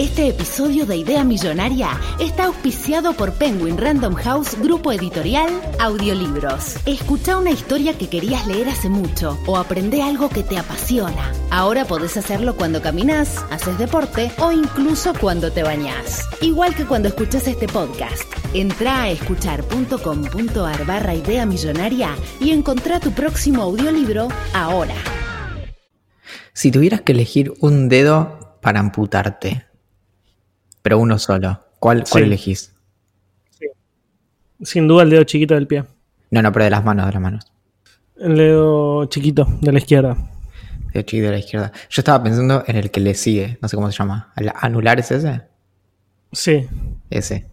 Este episodio de Idea Millonaria está auspiciado por Penguin Random House Grupo Editorial Audiolibros. Escucha una historia que querías leer hace mucho o aprende algo que te apasiona. Ahora podés hacerlo cuando caminas, haces deporte o incluso cuando te bañás. Igual que cuando escuchas este podcast. Entra a escuchar.com.ar barra Idea Millonaria y encontrá tu próximo audiolibro ahora. Si tuvieras que elegir un dedo para amputarte, pero uno solo. ¿Cuál, cuál Sí. elegís? Sin duda el dedo chiquito del pie. No, no, pero de las manos, de las manos. El dedo chiquito de la izquierda. De chiquito de la izquierda. Yo estaba pensando en el que le sigue, no sé cómo se llama. ¿El anular es ese? Sí. Ese.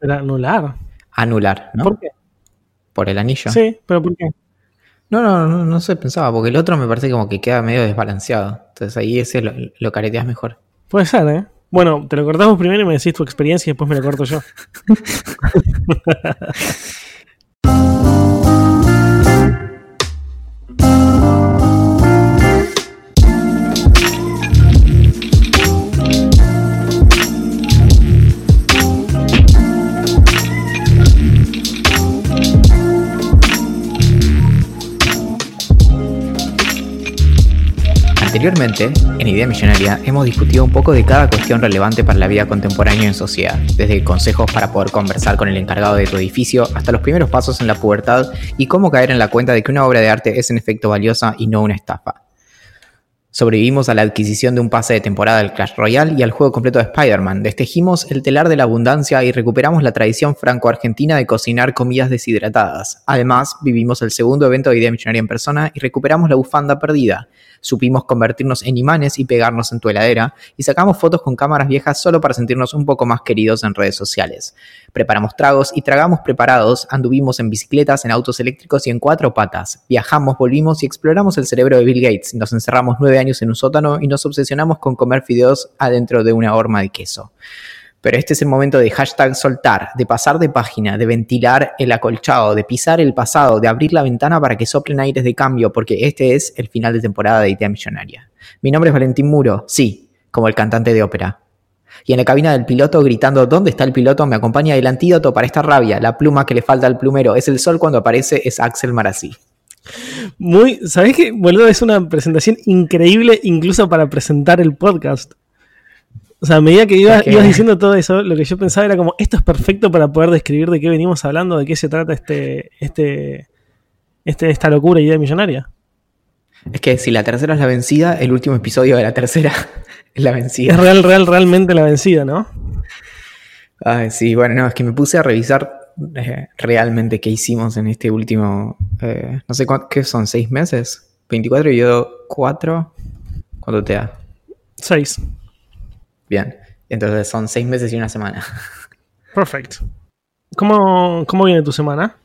Era anular. Anular, ¿no? ¿Por qué? Por el anillo. Sí, pero ¿por qué? No, no, no, no sé, pensaba, porque el otro me parece como que queda medio desbalanceado. Entonces ahí ese lo, lo careteas mejor. Puede ser, ¿eh? Bueno, te lo cortamos primero y me decís tu experiencia y después me lo corto yo. Anteriormente, en Idea Millonaria, hemos discutido un poco de cada cuestión relevante para la vida contemporánea en sociedad, desde consejos para poder conversar con el encargado de tu edificio hasta los primeros pasos en la pubertad y cómo caer en la cuenta de que una obra de arte es en efecto valiosa y no una estafa. Sobrevivimos a la adquisición de un pase de temporada del Clash Royale y al juego completo de Spider-Man, destejimos el telar de la abundancia y recuperamos la tradición franco-argentina de cocinar comidas deshidratadas. Además, vivimos el segundo evento de Idea Millonaria en persona y recuperamos la bufanda perdida. Supimos convertirnos en imanes y pegarnos en tu heladera y sacamos fotos con cámaras viejas solo para sentirnos un poco más queridos en redes sociales. Preparamos tragos y tragamos preparados, anduvimos en bicicletas, en autos eléctricos y en cuatro patas. Viajamos, volvimos y exploramos el cerebro de Bill Gates. Nos encerramos nueve años en un sótano y nos obsesionamos con comer fideos adentro de una horma de queso. Pero este es el momento de hashtag soltar, de pasar de página, de ventilar el acolchado, de pisar el pasado, de abrir la ventana para que soplen aires de cambio, porque este es el final de temporada de Idea Millonaria. Mi nombre es Valentín Muro, sí, como el cantante de ópera. Y en la cabina del piloto gritando ¿Dónde está el piloto? me acompaña el antídoto para esta rabia, la pluma que le falta al plumero, es el sol cuando aparece, es Axel Marazzi. Muy, ¿sabés qué? Boludo, es una presentación increíble incluso para presentar el podcast. O sea, a medida que ibas, ibas diciendo todo eso, lo que yo pensaba era como, esto es perfecto para poder describir de qué venimos hablando, de qué se trata este, este, este, esta locura idea millonaria. Es que si la tercera es la vencida, el último episodio de la tercera es la vencida. Es real, real, realmente la vencida, ¿no? Ay, sí, bueno, no, es que me puse a revisar eh, realmente qué hicimos en este último, eh, no sé cuánto, ¿qué son? ¿Seis meses? ¿24 y yo 4? ¿Cuánto te da? Seis. Bien, entonces son seis meses y una semana. Perfecto. ¿Cómo, ¿Cómo viene tu semana?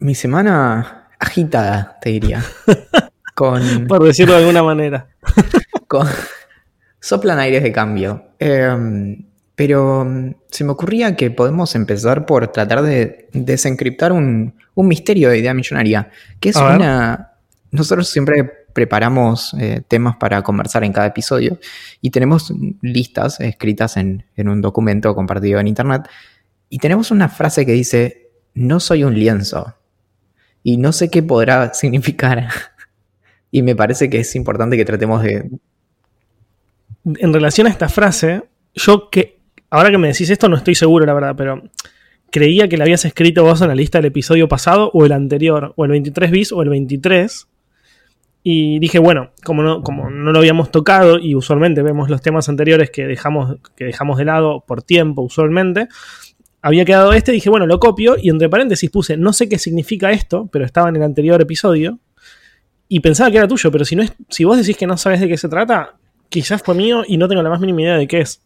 Mi semana agitada, te diría. Con, Por decirlo de alguna manera. con- soplan aires de cambio. Eh, pero mm, se me ocurría que podemos empezar por tratar de desencriptar un, un misterio de idea millonaria, que es A ver. una... Nosotros siempre preparamos eh, temas para conversar en cada episodio y tenemos listas escritas en, en un documento compartido en internet y tenemos una frase que dice, no soy un lienzo y no sé qué podrá significar. y me parece que es importante que tratemos de, En relación a esta frase, yo que, ahora que me decís esto no estoy seguro, la verdad, pero creía que la habías escrito vos en la lista del episodio pasado o el anterior, o el 23 bis o el 23. Y dije, bueno, como no, como no lo habíamos tocado y usualmente vemos los temas anteriores que dejamos, que dejamos de lado por tiempo usualmente, había quedado este, dije, bueno, lo copio y entre paréntesis puse, no sé qué significa esto, pero estaba en el anterior episodio y pensaba que era tuyo, pero si, no es, si vos decís que no sabes de qué se trata, quizás fue mío y no tengo la más mínima idea de qué es.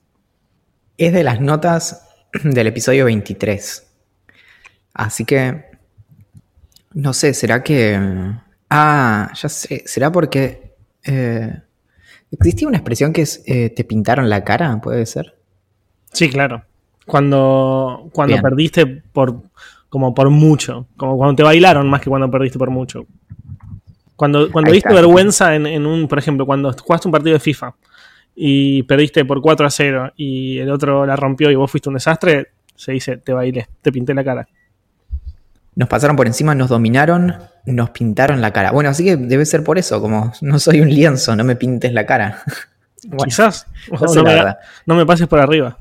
Es de las notas del episodio 23. Así que. No sé, ¿será que. Ah, ya sé. ¿Será porque. eh, existía una expresión que es. eh, ¿Te pintaron la cara? ¿Puede ser? Sí, claro. Cuando, cuando Bien. perdiste por como por mucho. Como cuando te bailaron más que cuando perdiste por mucho. Cuando, cuando Ahí diste está. vergüenza en, en un, por ejemplo, cuando jugaste un partido de FIFA y perdiste por 4 a 0 y el otro la rompió y vos fuiste un desastre, se dice, te bailé, te pinté la cara. Nos pasaron por encima, nos dominaron, nos pintaron la cara. Bueno, así que debe ser por eso, como no soy un lienzo, no me pintes la cara. Quizás, no, me, no me pases por arriba.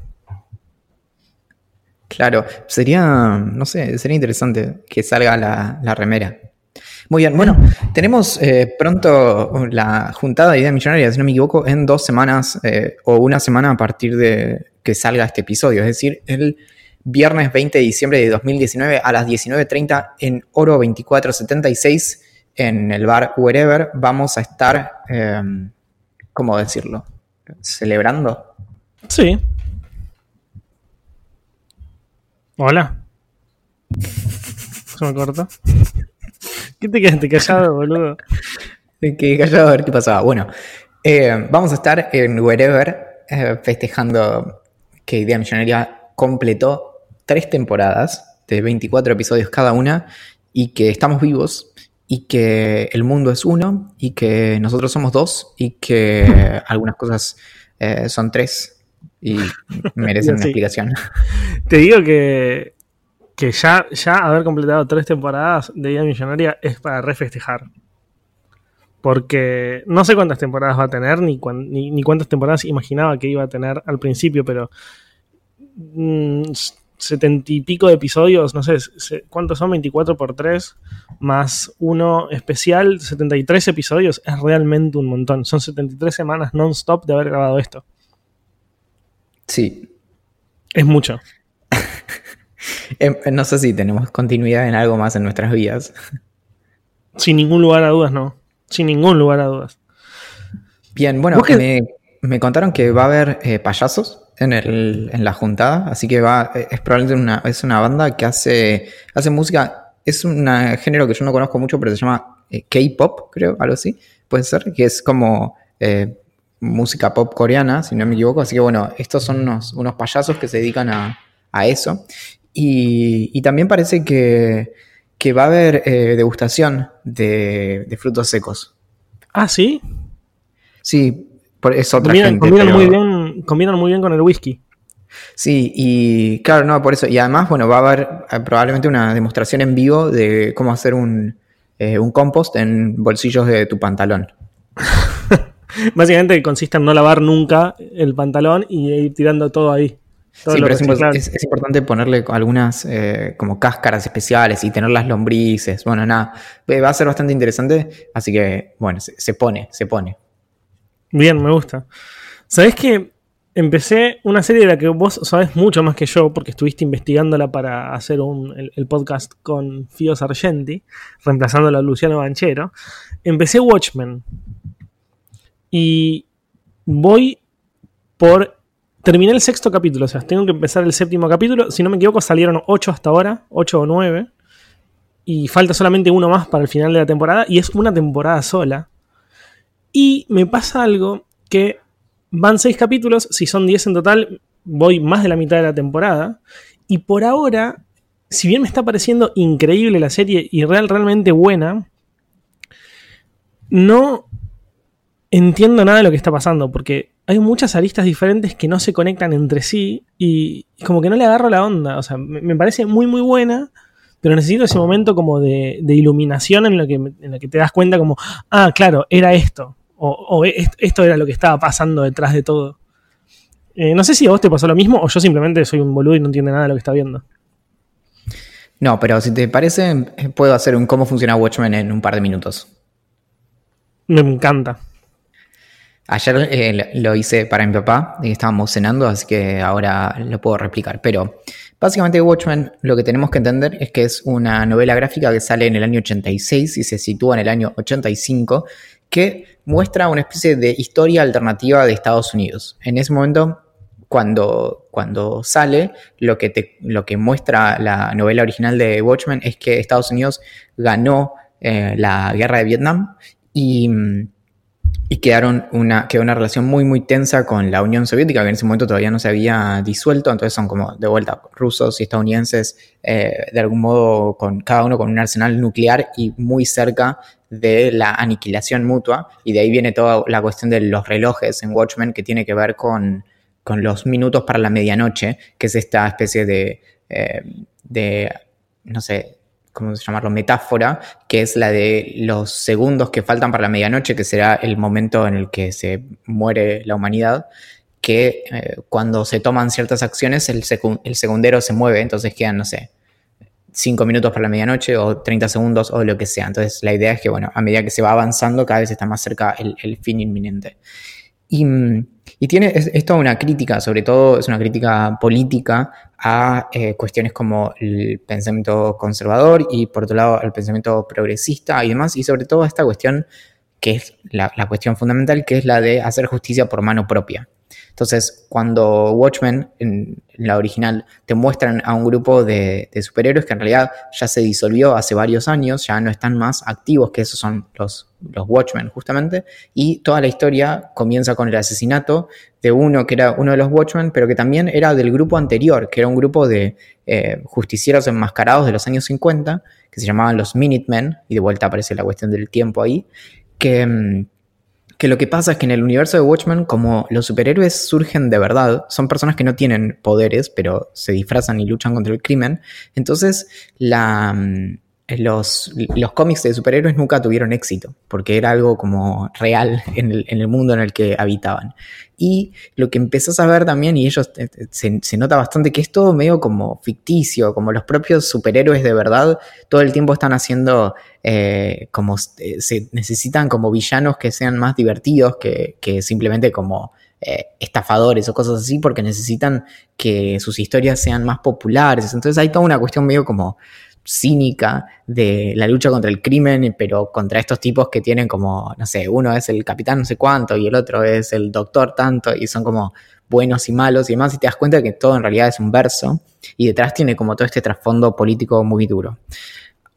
Claro, sería, no sé, sería interesante que salga la, remera. Muy bien, bueno, tenemos eh, pronto la juntada de Idea Millonaria, si no me equivoco, en dos semanas eh, o una semana a partir de que salga este episodio, es decir, el viernes 20 de diciembre de 2019 a las 19.30 en Oro 2476 en el bar Wherever vamos a estar, em, ¿cómo decirlo? ¿Celebrando? Sí. Hola. Se me cortó. ¿Qué te quedaste callado, boludo? Que callado a ver qué pasaba. Bueno, eh, vamos a estar en Wherever eh, festejando que Idea Millonaria completó tres temporadas de 24 episodios cada una y que estamos vivos y que el mundo es uno y que nosotros somos dos y que algunas cosas eh, son tres y merecen una explicación. Te digo que, que ya, ya haber completado tres temporadas de Vida Millonaria es para refestejar. Porque no sé cuántas temporadas va a tener, ni, ni, cuántas temporadas imaginaba que iba a tener al principio, pero mm, setenta y pico de episodios, no sé, ¿cuántos son? 24 por 3, más uno especial, 73 episodios, es realmente un montón. Son 73 semanas non-stop de haber grabado esto. Sí. Es mucho. Em, no sé si tenemos continuidad en algo más en nuestras vidas. Sin ningún lugar a dudas, no. Sin ningún lugar a dudas. Bien, bueno, me, me, contaron que va a haber eh, payasos en, el, en la juntada, así que va, es probablemente una, es una banda que hace, hace música, es un género que yo no conozco mucho, pero se llama eh, K-pop, creo, algo así, puede ser, que es como eh, música pop coreana, si no me equivoco, así que bueno, estos son unos, unos payasos que se dedican a, a eso, y, y, también parece que, que va a haber eh, degustación de, de frutos secos. Ah, sí. Sí, es otra gente. muy bien, combinan muy bien con el whisky. Sí, y claro, no, por eso. Y además, bueno, va a haber eh, probablemente una demostración en vivo de cómo hacer un, eh, un compost en bolsillos de tu pantalón. Básicamente consiste en no lavar nunca el pantalón y ir tirando todo ahí. sí, pero es, importante ponerle algunas eh, como cáscaras especiales y tener las lombrices. Bueno, nada, va a ser bastante interesante, así que bueno, se pone, se pone. Bien, me gusta. ¿Sabés que empecé una serie de la que vos sabés mucho más que yo, porque estuviste investigándola para hacer el, podcast con Fio Sargenti, reemplazando a Luciano Banchero? Empecé Watchmen. Y voy por. Terminé el sexto capítulo, o sea, tengo que empezar el séptimo capítulo. Si no me equivoco, salieron ocho hasta ahora, ocho o nueve. Y falta solamente uno más para el final de la temporada. Y es una temporada sola. Y me pasa algo que van seis capítulos, si son diez en total, voy más de la mitad de la temporada. Y por ahora, si bien me está pareciendo increíble la serie y real, realmente buena, no entiendo nada de lo que está pasando, porque hay muchas aristas diferentes que no se conectan entre sí y como que no le agarro la onda. O sea, me, parece muy, muy buena, pero necesito ese momento como de, iluminación en lo, que, en lo que te das cuenta como, ah, claro, era esto o, esto era lo que estaba pasando detrás de todo. Eh, no sé si a vos te pasó lo mismo o yo simplemente soy un boludo y no entiendo nada de lo que está viendo. No, pero si te parece, eh, puedo hacer un cómo funciona Watchmen en un par de minutos. Me encanta. Ayer eh, lo hice para mi papá y estábamos cenando, así que ahora lo puedo replicar. Pero básicamente Watchmen lo que tenemos que entender es que es una novela gráfica que sale en el año 86 y se sitúa en el año 85 que muestra una especie de historia alternativa de Estados Unidos. En ese momento, cuando, cuando sale, lo que, te, lo que muestra la novela original de Watchmen es que Estados Unidos ganó eh, la guerra de Vietnam y, y quedaron una, quedó una relación muy, muy tensa con la Unión Soviética, que en ese momento todavía no se había disuelto, entonces son como de vuelta rusos y estadounidenses, eh, de algún modo, con cada uno con un arsenal nuclear y muy cerca de la aniquilación mutua, y de ahí viene toda la cuestión de los relojes en Watchmen, que tiene que ver con, con los minutos para la medianoche, que es esta especie de, eh, de no sé, ¿cómo se llamarlo? Metáfora, que es la de los segundos que faltan para la medianoche, que será el momento en el que se muere la humanidad, que eh, cuando se toman ciertas acciones el, el, segundero se mueve, entonces quedan, no sé, 5 minutos para la medianoche o 30 segundos o lo que sea. Entonces la idea es que, bueno, a medida que se va avanzando, cada vez está más cerca el, el fin inminente. Y mm, y tiene, es, toda una crítica, sobre todo es una crítica política a eh, cuestiones como el pensamiento conservador y por otro lado el pensamiento progresista y demás, y sobre todo esta cuestión que es la cuestión fundamental, que es la de hacer justicia por mano propia. Entonces, cuando Watchmen, en, la original, te muestran a un grupo de, superhéroes que en realidad ya se disolvió hace varios años, ya no están más activos, que esos son los, los Watchmen justamente, y toda la historia comienza con el asesinato de uno que era uno de los Watchmen, pero que también era del grupo anterior, que era un grupo de eh, justicieros enmascarados de los años 50, que se llamaban los Minutemen, y de vuelta aparece la cuestión del tiempo ahí, que... Que lo que pasa es que en el universo de Watchmen, como los superhéroes surgen de verdad, son personas que no tienen poderes, pero se disfrazan y luchan contra el crimen, entonces mm, los, los cómics de superhéroes nunca tuvieron éxito, porque era algo como real en el, en el mundo en el que habitaban. Y lo que empezás a ver también, y ellos eh, eh, se, nota bastante que es todo medio como ficticio, como los propios superhéroes de verdad todo el tiempo están haciendo eh, como se necesitan como villanos que sean más divertidos que, simplemente como estafadores o cosas así, porque necesitan que sus historias sean más populares. Entonces hay toda una cuestión medio como cínica de la lucha contra el crimen, pero contra estos tipos que tienen como, no sé, uno es el capitán no sé cuánto y el otro es el doctor tanto y son como buenos y malos y demás, y te das cuenta que todo en realidad es un verso y detrás tiene como todo este trasfondo político muy duro.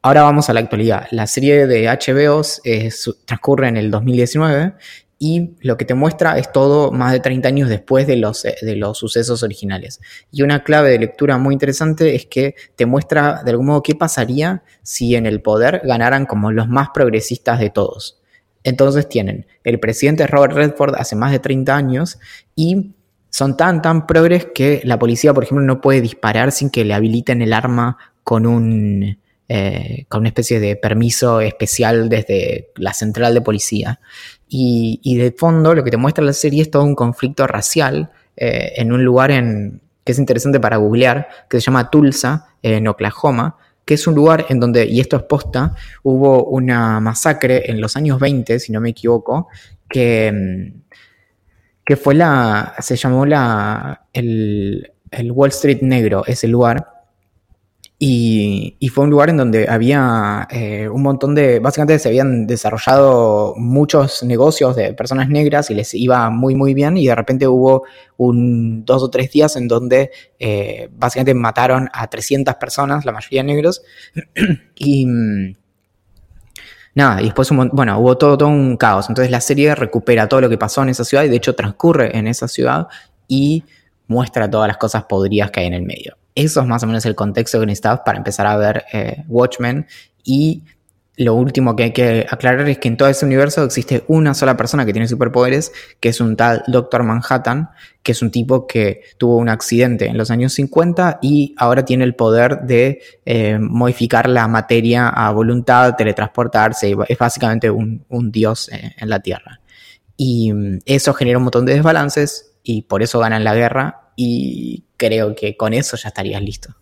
Ahora vamos a la actualidad. La serie de HBO transcurre en el 2019 y lo que te muestra es todo más de 30 años después de los, de los sucesos originales. Y una clave de lectura muy interesante es que te muestra de algún modo qué pasaría si en el poder ganaran como los más progresistas de todos. Entonces tienen el presidente Robert Redford hace más de 30 años y son tan, tan progres que la policía, por ejemplo, no puede disparar sin que le habiliten el arma con un, eh, con una especie de permiso especial desde la central de policía. Y, de fondo lo que te muestra la serie es todo un conflicto racial eh, en un lugar en, que es interesante para googlear, que se llama Tulsa, en Oklahoma, que es un lugar en donde, y esto es posta, hubo una masacre en los años 20, si no me equivoco, que, mm, que fue la, se llamó la, el, el Wall Street Negro, ese lugar, y, fue un lugar en donde había eh, un montón de, básicamente se habían desarrollado muchos negocios de personas negras y les iba muy muy bien y de repente hubo un dos o tres días en donde eh, básicamente mataron a 300 personas, la mayoría negros, y mm, nada, y después, bueno, hubo todo, todo un caos. Entonces la serie recupera todo lo que pasó en esa ciudad y de hecho transcurre en esa ciudad y muestra todas las cosas podridas que hay en el medio. Eso es más o menos el contexto que necesitabas para empezar a ver eh, Watchmen. Y lo último que hay que aclarar es que en todo ese universo existe una sola persona que tiene superpoderes, que es un tal Doctor Manhattan, que es un tipo que tuvo un accidente en los años 50 y ahora tiene el poder de eh, modificar la materia a voluntad, teletransportarse, es básicamente un, dios eh, en la Tierra. Y mm, eso genera un montón de desbalances y por eso ganan la guerra y creo que con eso ya estarías listo.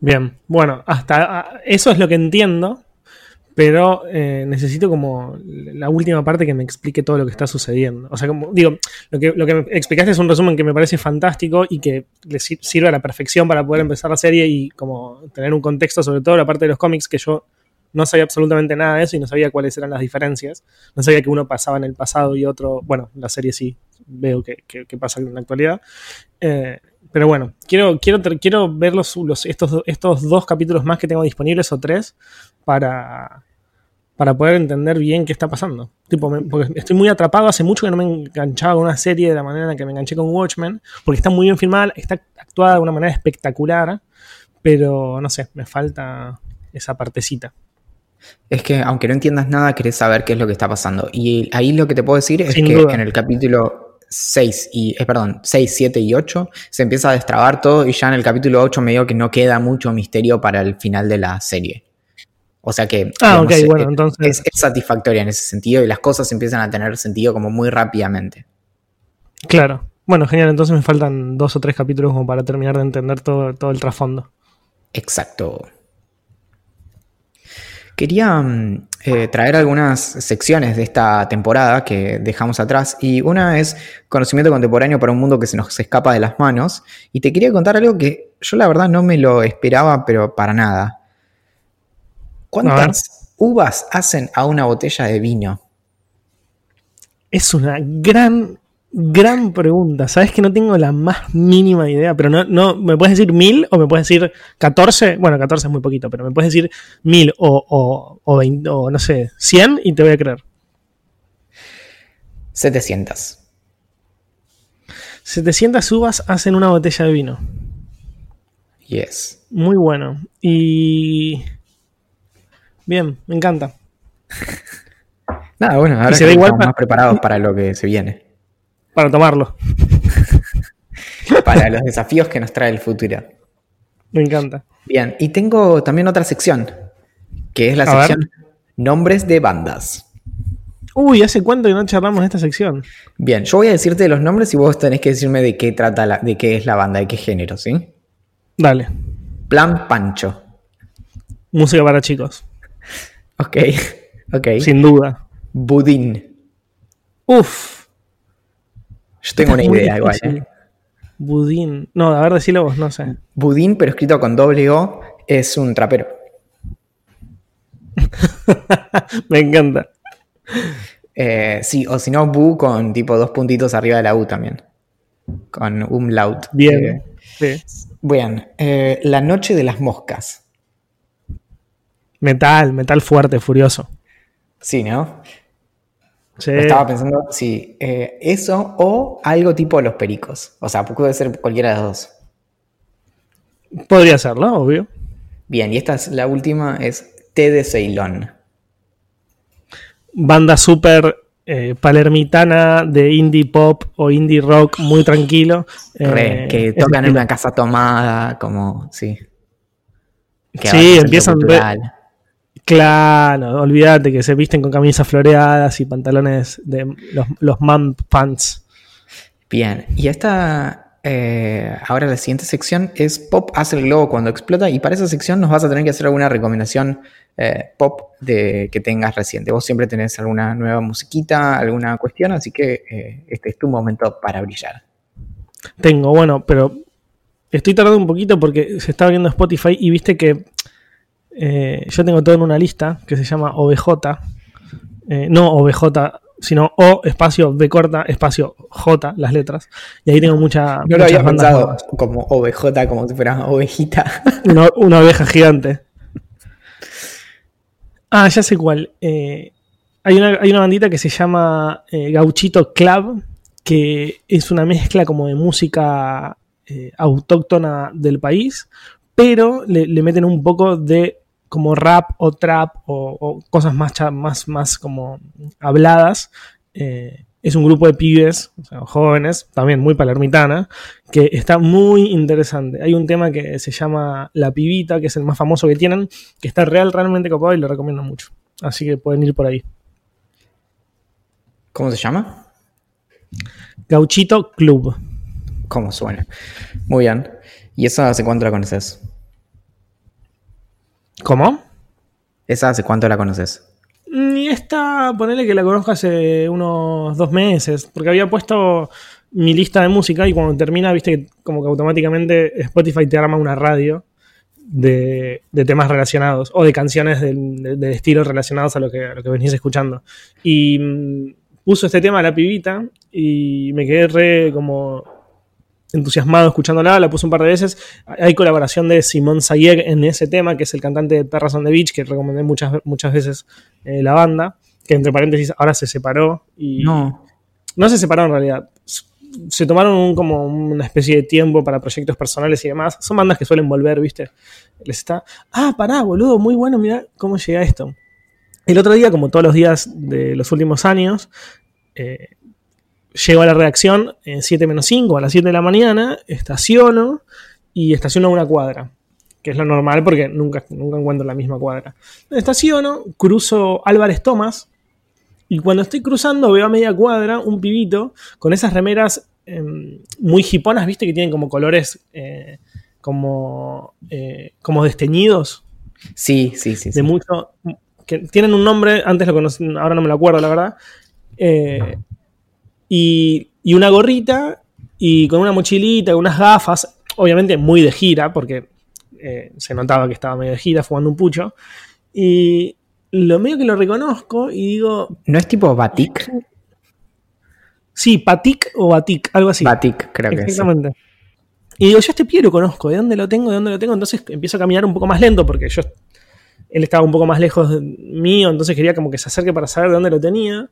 Bien, bueno, hasta ah, eso es lo que entiendo, pero eh, necesito como la última parte que me explique todo lo que está sucediendo. O sea, como digo, lo que, lo que explicaste es un resumen que me parece fantástico y que le sirve a la perfección para poder empezar la serie y como tener un contexto sobre todo la parte de los cómics que yo no sabía absolutamente nada de eso y no sabía cuáles eran las diferencias. No sabía que uno pasaba en el pasado y otro, bueno, la serie sí veo que, pasa en la actualidad. Eh, pero bueno, quiero, quiero, quiero ver los, estos, estos dos capítulos más que tengo disponibles o tres para, para poder entender bien qué está pasando. Tipo, porque estoy muy atrapado, hace mucho que no me enganchaba con una serie de la manera en la que me enganché con Watchmen, porque está muy bien filmada, está actuada de una manera espectacular, pero no sé, me falta esa partecita. Es que aunque no entiendas nada, querés saber qué es lo que está pasando. Y ahí lo que te puedo decir es que en el capítulo 6 y, eh, perdón, 6, 7 y 8 se empieza a destrabar todo y ya en el capítulo 8 me digo que no queda mucho misterio para el final de la serie. O sea que ah, bueno, entonces... es, satisfactoria en ese sentido y las cosas empiezan a tener sentido como muy rápidamente. Claro. Bueno, genial. Entonces me faltan dos o tres capítulos como para terminar de entender todo, todo el trasfondo. Exacto. Quería mm, eh, traer algunas secciones de esta temporada que dejamos atrás y una es conocimiento contemporáneo para un mundo que se nos escapa de las manos y te quería contar algo que yo la verdad no me lo esperaba pero para nada. ¿Cuántas uvas hacen a una botella de vino? Es una gran, gran pregunta. Sabes que no tengo la más mínima idea, pero no, no, ¿me puedes decir mil o me puedes decir 14? Bueno, 14 es muy poquito, pero me puedes decir mil o, o, o no sé, 100 y te voy a creer. 700. 700 uvas hacen una botella de vino. Yes. Muy bueno. Y Bien, me encanta. Nada, bueno, ahora se igual más preparados para lo que se viene. Para tomarlo. para los desafíos que nos trae el futuro. Me encanta. Bien, y tengo también otra sección, que es la sección Nombres de bandas. Uy, ¿hace cuánto que no charlamos de esta sección? Bien, yo voy a decirte los nombres y vos tenés que decirme de qué trata la, de qué es la banda, de qué género, ¿sí? Dale. Plan Pancho. Música para chicos. Ok, ok. Sin duda. Budín. Uf. Yo tengo una idea igual. ¿eh? Budín. No, a ver, decilo vos, no sé. Budín, pero escrito con doble O, es un trapero. Me encanta. Eh, sí, o si no, Bu con tipo dos puntitos arriba de la U también. Con umlaut. Bien. Eh, sí. Bien. Eh, la noche de las moscas. Metal, metal fuerte, furioso. Sí, ¿no? Sí. Estaba pensando, sí, eh, eso o algo tipo los pericos. O sea, puede ser cualquiera de los dos. Podría serlo, obvio. Bien, y esta es la última, es T de Ceilón. Banda súper eh, palermitana de indie pop o indie rock muy tranquilo. Eh, que tocan en una casa tomada, como, sí. sí, empiezan... Claro, olvídate que se visten con camisas floreadas y pantalones de los, los mom pants. Bien, y esta, eh, ahora la siguiente sección es Pop hace el globo cuando explota y para esa sección nos vas a tener que hacer alguna recomendación eh, pop de que tengas reciente. Vos siempre tenés alguna nueva musiquita, alguna cuestión, así que eh, este es tu momento para brillar. Tengo, bueno, pero estoy tardando un poquito porque se está viendo Spotify y viste que eh, yo tengo todo en una lista que se llama OBJ. Eh, no OBJ, sino O espacio B corta espacio J, las letras. Y ahí tengo mucha. Yo lo había pensado como OBJ, como si fuera ovejita. Una, oveja gigante. Ah, ya sé cuál. Eh, hay, una, hay, una, bandita que se llama Gauchito Club, que es una mezcla como de música autóctona del país, pero le, meten un poco de como rap o trap o, cosas más, más, más como habladas. Eh, es un grupo de pibes, jóvenes, también muy palermitana, que está muy interesante. Hay un tema que se llama La Pibita, que es el más famoso que tienen, que está real, realmente copado y lo recomiendo mucho. Así que pueden ir por ahí. ¿Cómo se llama? Gauchito Club. ¿Cómo suena? Muy bien. ¿Y esa hace cuánto la conoces? ¿Cómo? ¿Esa hace cuánto la conoces? Mm, y esta, ponele que la conozco hace unos dos meses, porque había puesto mi lista de música y cuando termina, viste que como que automáticamente Spotify te arma una radio de, temas relacionados o de canciones de, estilo relacionados a lo, que, a lo que venís escuchando. Y mm, puso este tema a la pibita y me quedé re como entusiasmado escuchándola, la puse un par de veces. Hay colaboración de Simón Sayeg en ese tema, que es el cantante de Perras on the Beach, que recomendé muchas, muchas veces eh, la banda, que entre paréntesis ahora se separó y... No. No se separaron en realidad. Se tomaron un- como una especie de tiempo para proyectos personales y demás. Son bandas que suelen volver, ¿viste? Les está. Ah, pará, boludo, muy bueno, mira cómo llega esto. El otro día, como todos los días de los últimos años, eh, llego a la redacción en 7 menos 5 a las 7 de la mañana, estaciono y estaciono a una cuadra, que es lo normal porque nunca, nunca encuentro la misma cuadra. Estaciono, cruzo Álvarez Tomás y cuando estoy cruzando veo a media cuadra un pibito con esas remeras eh, muy hiponas, viste, que tienen como colores eh, como, eh, como desteñidos Sí, sí, sí. sí. de mucho. que tienen un nombre, antes lo conocí, ahora no me lo acuerdo, la verdad. Eh, y, y una gorrita, y con una mochilita, unas gafas, obviamente muy de gira, porque eh, se notaba que estaba medio de gira, fumando un pucho. Y lo medio que lo reconozco y digo, ¿No es tipo Batik? sí, Patik o Batik, algo así. Batik, creo que es. Exactamente. Y digo, yo este pie lo conozco, ¿de dónde lo tengo? ¿De dónde lo tengo? Entonces empiezo a caminar un poco más lento porque yo él estaba un poco más lejos de mío, entonces quería como que se acerque para saber de dónde lo tenía.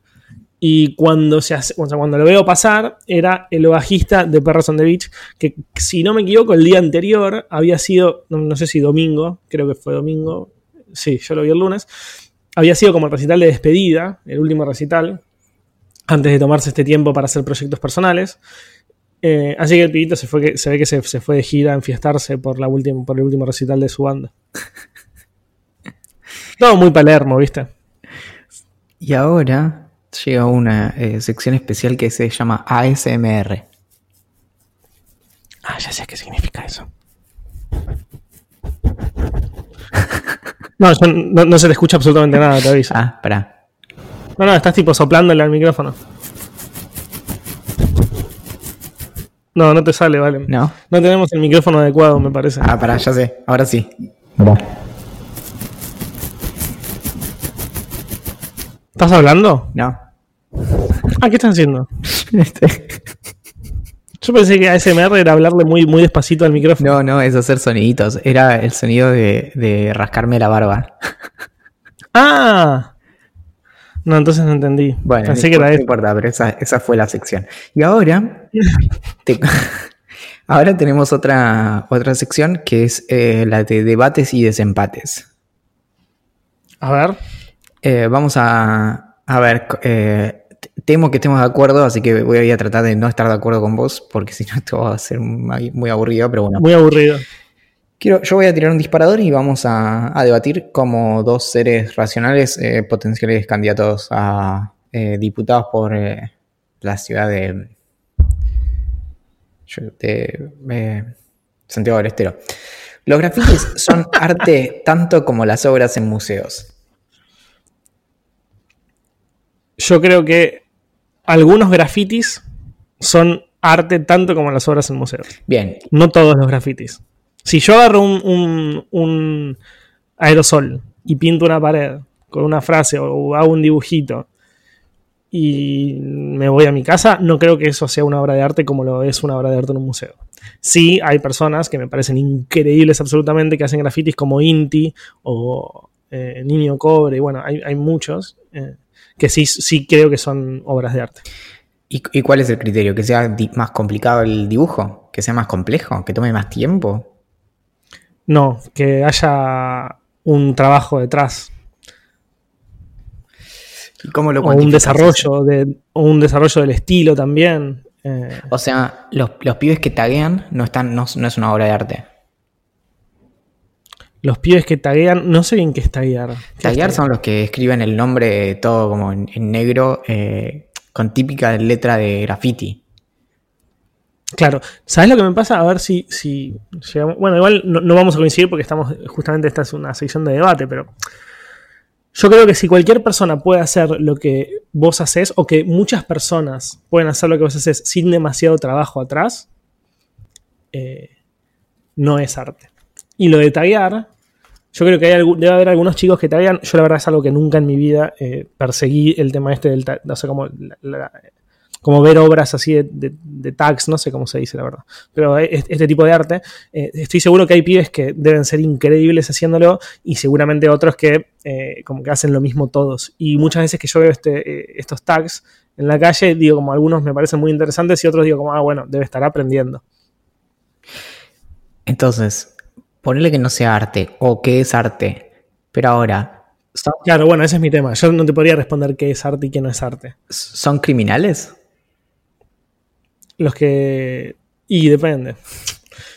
Y cuando, se hace- o sea, cuando lo veo pasar, era el bajista de Perros on the Beach, que si no me equivoco, el día anterior había sido, no, no sé si domingo, creo que fue domingo, sí, yo lo vi el lunes, había sido como el recital de despedida, el último recital, antes de tomarse este tiempo para hacer proyectos personales. Eh, así que el pibito se, fue que, se ve que se, se fue de gira a enfiestarse por, la última, por el último recital de su banda. Todo muy Palermo, ¿viste? Y ahora llega una eh, sección especial que se llama ASMR. Ah, ya sé qué significa eso. No, yo- no, no se te escucha absolutamente nada, te aviso. Ah, pará. No, no, estás tipo soplándole al micrófono. No, no te sale, vale. ¿No? No tenemos el micrófono adecuado, me parece. Ah, pará, ya sé. Ahora sí. ¿Estás hablando? No. Ah, ¿qué estás haciendo? Este- Yo pensé que ASMR era hablarle muy, muy despacito al micrófono. No, no, es hacer soniditos. Era el sonido de, de rascarme la barba. ¡Ah! No, entonces no entendí. Bueno, pensé que era no importa, pero esa, esa fue la sección. Y ahora, te- ahora tenemos otra, otra sección que es eh, la de debates y desempates. A ver. Eh, vamos a, a ver, eh, temo que estemos de acuerdo, así que voy a tratar de no estar de acuerdo con vos, porque si no esto va a ser muy, muy aburrido, pero bueno. Muy aburrido. Quiero, yo voy a tirar un disparador y vamos a, a debatir como dos seres racionales eh, potenciales candidatos a diputados por la ciudad de, de, Santiago del Estero. Los grafitis son arte tanto como las obras en museos. Yo creo que algunos grafitis son arte tanto como las obras en museos. Bien, No todos los grafitis. Si yo agarro un, un- un aerosol y pinto una pared con una frase o hago un dibujito y me voy a mi casa, no creo que eso sea una obra de arte como lo es una obra de arte en un museo. Sí, hay personas que me parecen increíbles absolutamente que hacen grafitis como Inti o eh, Niño Cobre, y bueno, hay, hay muchos eh, que sí, sí creo que son obras de arte. ¿Y, y cuál es el criterio? ¿Que sea más complicado el dibujo? ¿Que sea más complejo? ¿Que tome más tiempo? No, que haya un trabajo detrás. ¿Y cómo lo o un desarrollo de, o un desarrollo del estilo también. Eh, O sea, los, los pibes que taguean no están, no, no es una obra de arte. Los pibes que taguean, no sé bien qué es taguear. ¿Qué es Taguear son los que escriben el nombre todo como en, en negro, eh, con típica letra de graffiti. Claro, ¿sabes lo que me pasa? A ver si, si llegamos. Bueno, igual no, no vamos a coincidir porque estamos. Justamente esta es una sección de debate, pero. Yo creo que si cualquier persona puede hacer lo que vos haces, o que muchas personas pueden hacer lo que vos haces sin demasiado trabajo atrás, eh, no es arte. Y lo de taguear, yo creo que hay debe haber algunos chicos que taguean. Yo la verdad es algo que nunca en mi vida eh, perseguí el tema este del ta- o sea, como ver obras así de, tags, no sé cómo se dice la verdad, pero este tipo de arte, eh, estoy seguro que hay pibes que deben ser increíbles haciéndolo y seguramente otros que eh, como que hacen lo mismo todos. Y muchas veces que yo veo este, estos tags en la calle, digo como algunos me parecen muy interesantes y otros digo como, ah, bueno, debe estar aprendiendo. Entonces, ponerle que no sea arte o que es arte, pero ahora... Claro, bueno, ese es mi tema. Yo no te podría responder qué es arte y qué no es arte. ¿Son criminales? Los que... Y depende.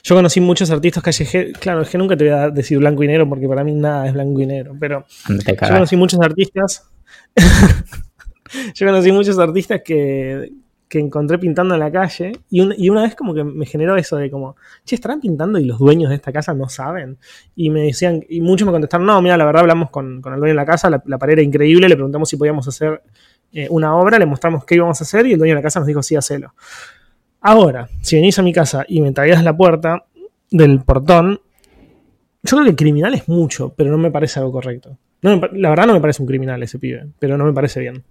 Yo conocí muchos artistas callejeros. Claro, es que nunca te voy a decir blanco y negro porque para mí nada es blanco y negro. Pero yo conocí muchos artistas. yo conocí muchos artistas que, que encontré pintando en la calle y, una vez como que me generó eso de como, che, ¿estarán pintando y los dueños de esta casa no saben? Y me decían, y muchos me contestaron, no, mira, la verdad hablamos con, el dueño de la casa, la, pared era increíble, le preguntamos si podíamos hacer eh, una obra, le mostramos qué íbamos a hacer y el dueño de la casa nos dijo, sí, hacelo. Ahora, si venís a mi casa y me traías la puerta del portón, yo creo que criminal es mucho, pero no me parece algo correcto. la verdad no me parece un criminal ese pibe, pero no me parece bien.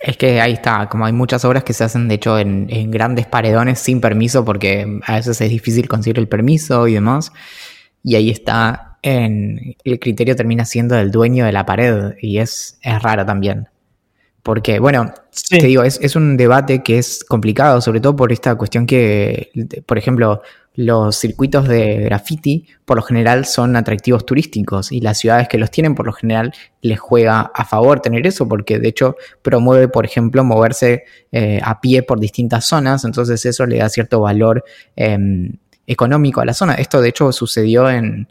Es que ahí está, como hay muchas obras que se hacen de hecho en, grandes paredones sin permiso porque a veces es difícil conseguir el permiso y demás. Y ahí está, en, el criterio termina siendo del dueño de la pared y es, es raro también. Porque, bueno, te digo, es, es, un debate que es complicado, sobre todo por esta cuestión que, por ejemplo, los circuitos de graffiti por lo general son atractivos turísticos y las ciudades que los tienen por lo general les juega a favor tener eso porque de hecho promueve por ejemplo moverse eh, a pie por distintas zonas. Entonces eso le da cierto valor em, económico a la zona. Esto de hecho sucedió en,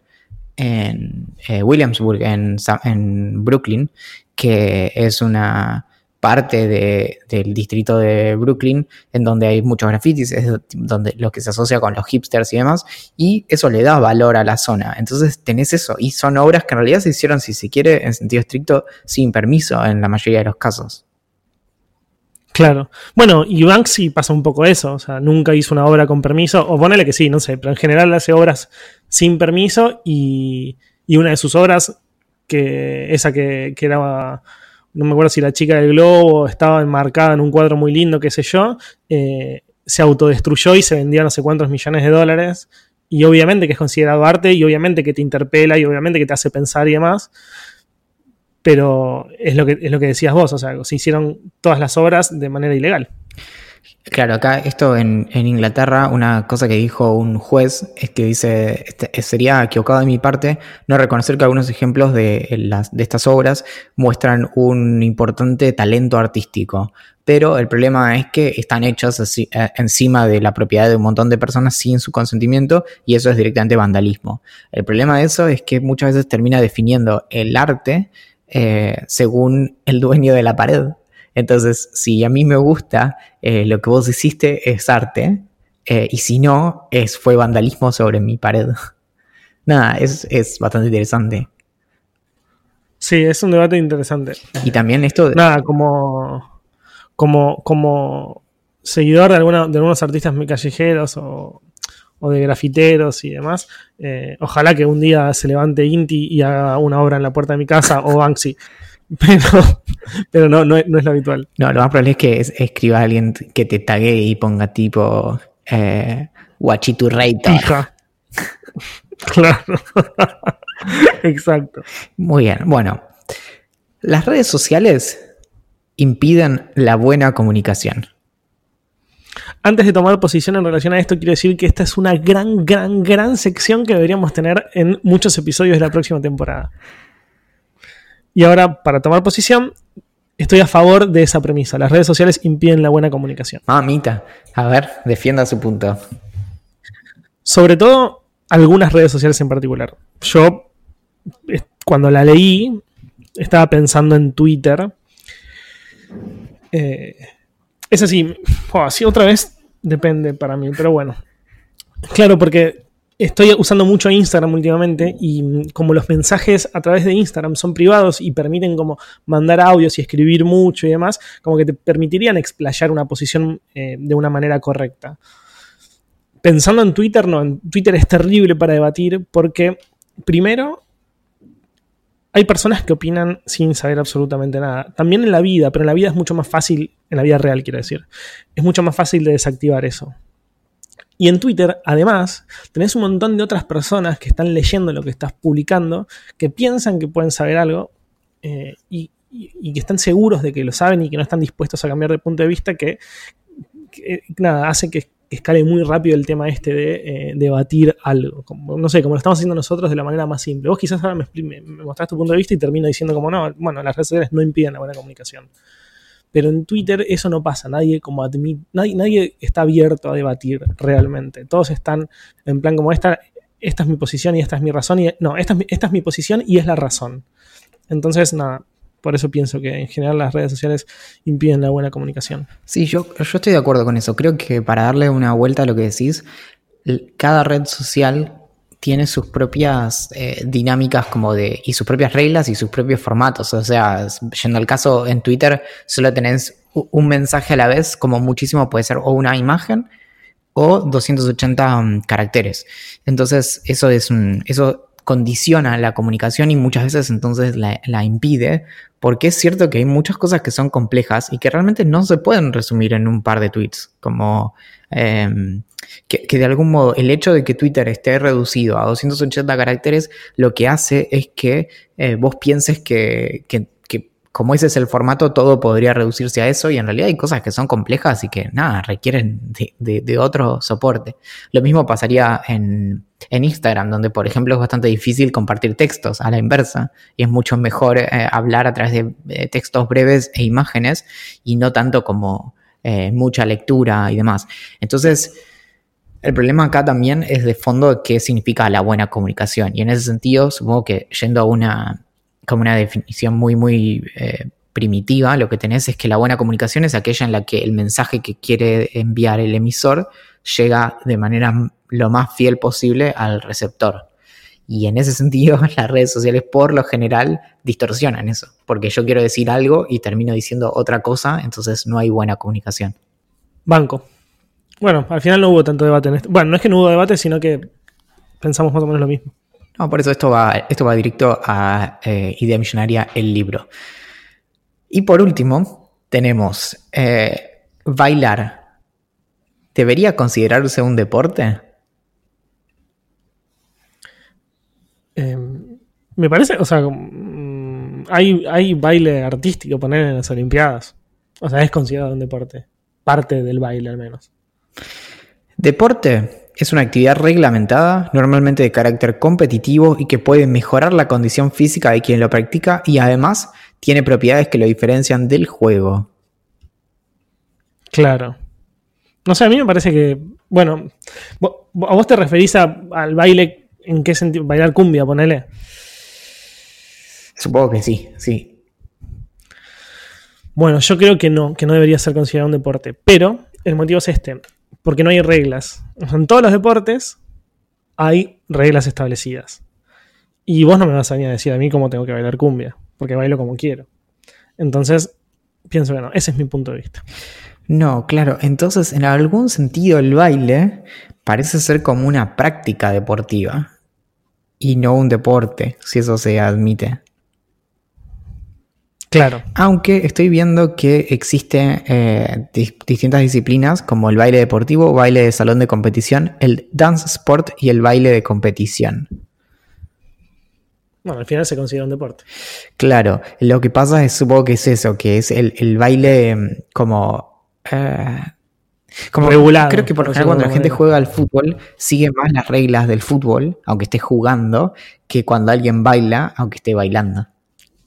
en eh, Williamsburg en, en Brooklyn que es una parte del distrito de Brooklyn, en donde hay muchos grafitis, es donde lo que se asocia con los hipsters y demás, y eso le da valor a la zona. Entonces tenés eso, y son obras que en realidad se hicieron, si se quiere, en sentido estricto, sin permiso en la mayoría de los casos. Claro. Bueno, y Banksy pasa un poco eso, o sea, nunca hizo una obra con permiso, o ponele que sí, no sé, pero en general hace obras sin permiso y, una de sus obras, que esa que, que era no me acuerdo si la chica del globo estaba enmarcada en un cuadro muy lindo, qué sé yo, eh, se autodestruyó y se vendía no sé cuántos millones de dólares. Y obviamente que es considerado arte y obviamente que te interpela y obviamente que te hace pensar y demás. Pero es lo que, es lo que decías vos, o sea, se hicieron todas las obras de manera ilegal. Claro, acá esto en, Inglaterra, una cosa que dijo un juez es que dice, este, sería equivocado de mi parte no reconocer que algunos ejemplos de, las, de estas obras muestran un importante talento artístico, pero el problema es que están hechos así, eh, encima de la propiedad de un montón de personas sin su consentimiento y eso es directamente vandalismo. El problema de eso es que muchas veces termina definiendo el arte eh, según el dueño de la pared. Entonces, si a mí me gusta eh, lo que vos hiciste es arte, eh, y si no, es, fue vandalismo sobre mi pared. Nada, es, bastante interesante. Sí, es un debate interesante. Y también esto... Nada, como, como, como seguidor de, alguna, de algunos artistas callejeros o, o de grafiteros y demás, eh, ojalá que un día se levante Inti y haga una obra en la puerta de mi casa o Banksy. Pero, pero no, no, es lo habitual. No, lo más probable es que escriba a alguien que te tague y ponga tipo eh, Guachiturreito. Claro. Exacto. Muy bien. Bueno, las redes sociales impiden la buena comunicación. Antes de tomar posición en relación a esto, quiero decir que esta es una gran, gran, gran sección que deberíamos tener en muchos episodios de la próxima temporada. Y ahora, para tomar posición, estoy a favor de esa premisa. Las redes sociales impiden la buena comunicación. Mamita, a ver, defienda su punto. Sobre todo, algunas redes sociales en particular. Yo, cuando la leí, estaba pensando en Twitter. Eh, es así, así otra vez depende para mí, pero bueno. Claro, porque estoy usando mucho Instagram últimamente y como los mensajes a través de Instagram son privados y permiten como mandar audios y escribir mucho y demás, como que te permitirían explayar una posición eh, de una manera correcta. Pensando en Twitter, no, en Twitter es terrible para debatir porque primero hay personas que opinan sin saber absolutamente nada. También en la vida, pero en la vida es mucho más fácil, en la vida real quiero decir, es mucho más fácil de desactivar eso. Y en Twitter, además, tenés un montón de otras personas que están leyendo lo que estás publicando, que piensan que pueden saber algo eh, y, que están seguros de que lo saben y que no están dispuestos a cambiar de punto de vista, que, nada, hace que escale muy rápido el tema este de eh, debatir algo. Como, no sé, como lo estamos haciendo nosotros de la manera más simple. Vos quizás ahora me, me, mostrás tu punto de vista y termino diciendo como no, bueno, las redes sociales no impiden la buena comunicación. Pero en Twitter eso no pasa, nadie como nadie, nadie está abierto a debatir realmente. Todos están en plan como esta, esta es mi posición y esta es mi razón. Y, no, esta es mi, esta es mi posición y es la razón. Entonces, nada, por eso pienso que en general las redes sociales impiden la buena comunicación. Sí, yo, yo estoy de acuerdo con eso. Creo que para darle una vuelta a lo que decís, cada red social tiene sus propias eh, dinámicas como de, y sus propias reglas y sus propios formatos. O sea, yendo al caso en Twitter, solo tenés un mensaje a la vez, como muchísimo puede ser o una imagen o 280 mm, caracteres. Entonces, eso es un, eso condiciona la comunicación y muchas veces entonces la, impide, porque es cierto que hay muchas cosas que son complejas y que realmente no se pueden resumir en un par de tweets, como Em, que, de algún modo el hecho de que Twitter esté reducido a 280 caracteres lo que hace es que eh, vos pienses que, como ese es el formato todo podría reducirse a eso y en realidad hay cosas que son complejas y que nada, requieren de, otro soporte. Lo mismo pasaría en, Instagram, donde por ejemplo es bastante difícil compartir textos a la inversa y es mucho mejor eh, hablar a través de textos breves e imágenes y no tanto como eh, mucha lectura y demás. Entonces, el problema acá también es de fondo qué significa la buena comunicación. Y en ese sentido, supongo que yendo a una, como una definición muy, muy eh, primitiva, lo que tenés es que la buena comunicación es aquella en la que el mensaje que quiere enviar el emisor llega de manera lo más fiel posible al receptor. Y en ese sentido, las redes sociales por lo general distorsionan eso, porque yo quiero decir algo y termino diciendo otra cosa, entonces no hay buena comunicación. Banco. Bueno, al final no hubo tanto debate en esto. Bueno, no es que no hubo debate, sino que pensamos más o menos lo mismo. No, por eso esto va, esto va directo a eh, Idea Millonaria, el libro. Y por último, tenemos eh, bailar. ¿Debería considerarse un deporte? Em, me parece, o sea, mm, hay, hay baile artístico poner en las Olimpiadas. O sea, es considerado un deporte. Parte del baile al menos. Deporte es una actividad reglamentada, normalmente de carácter competitivo y que puede mejorar la condición física de quien lo practica y además tiene propiedades que lo diferencian del juego. Claro. No sé, a mí me parece que, bueno, a vos te referís al baile ¿En qué sentido? ¿Bailar cumbia, ponele? Supongo que sí, sí. Bueno, yo creo que no, que no debería ser considerado un deporte. Pero el motivo es este, porque no hay reglas. en todos los deportes hay reglas establecidas. Y vos no me vas a venir a decir a mí cómo tengo que bailar cumbia, porque bailo como quiero. Entonces, pienso que no, ese es mi punto de vista. No, claro, entonces en algún sentido el baile parece ser como una práctica deportiva y no un deporte, si eso se admite. Claro. Aunque estoy viendo que existen eh, distintas disciplinas como el baile deportivo, baile de salón de competición, el dance sport y el baile de competición. Bueno, al final se considera un deporte. Claro, lo que pasa es, supongo que es eso, que es el, baile mm, como eh, como regulado. Creo que por ejemplo cuando la gente juega al fútbol, sigue más las reglas del fútbol, aunque esté jugando, que cuando alguien baila, aunque esté bailando.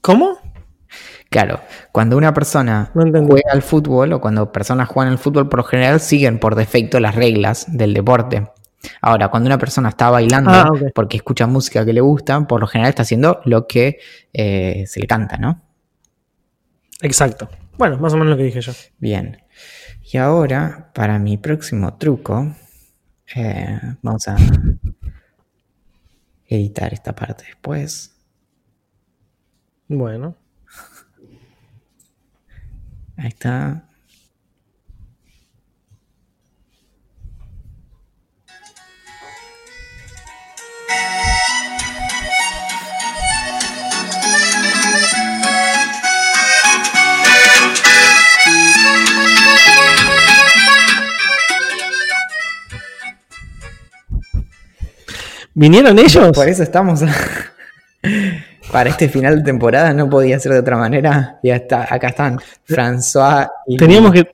¿Cómo? Claro, cuando una persona juega al fútbol o cuando personas juegan al fútbol, por lo general siguen por defecto las reglas del deporte. Ahora, cuando una persona está bailando ah, porque escucha música que le gusta, por lo general está haciendo lo que eh, se le canta, ¿no? Exacto. Bueno, más o menos lo que dije yo. Bien. Y ahora, para mi próximo truco, eh, vamos a editar esta parte después. Bueno. Ahí está. ¿Vinieron ellos? Por eso estamos. Para este final de temporada no podía ser de otra manera. Y hasta acá están François y. Teníamos que,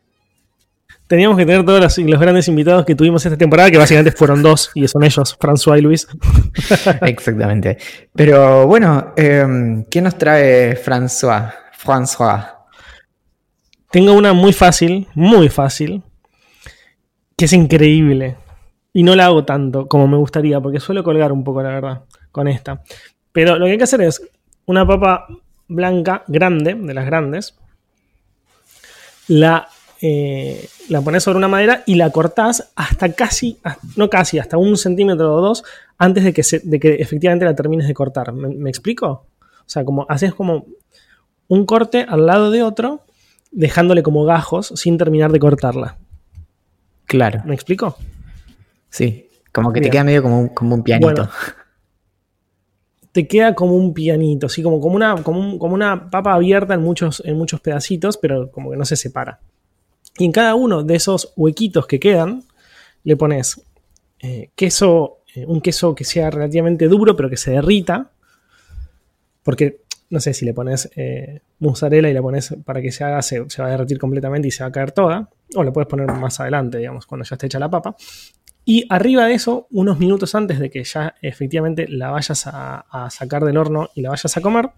teníamos que tener todos los, los grandes invitados que tuvimos esta temporada, que básicamente fueron dos, y son ellos, François y Luis. Exactamente. Pero bueno, eh, ¿quién nos trae François? François. Tengo una muy fácil, muy fácil, que es increíble. Y no la hago tanto como me gustaría, porque suelo colgar un poco, la verdad, con esta. Pero lo que hay que hacer es una papa blanca grande, de las grandes, la, eh, la pones sobre una madera y la cortás hasta casi, no casi, hasta un centímetro o dos antes de que, se, de que efectivamente la termines de cortar. ¿Me, ¿Me, explico? O sea, como haces como un corte al lado de otro, dejándole como gajos sin terminar de cortarla. Claro. ¿Me explico? Sí, como que Bien. te queda medio como un, como un pianito. Bueno, te queda como un pianito, así como, como, una, como, un, como, una papa abierta en muchos, en muchos pedacitos, pero como que no se separa. Y en cada uno de esos huequitos que quedan, le pones eh, queso, eh, un queso que sea relativamente duro, pero que se derrita. Porque, no sé, si le pones eh, mozzarella y la pones para que se haga, se, se va a derretir completamente y se va a caer toda. O le puedes poner más adelante, digamos, cuando ya esté hecha la papa. Y arriba de eso, unos minutos antes de que ya efectivamente la vayas a, sacar del horno y la vayas a comer,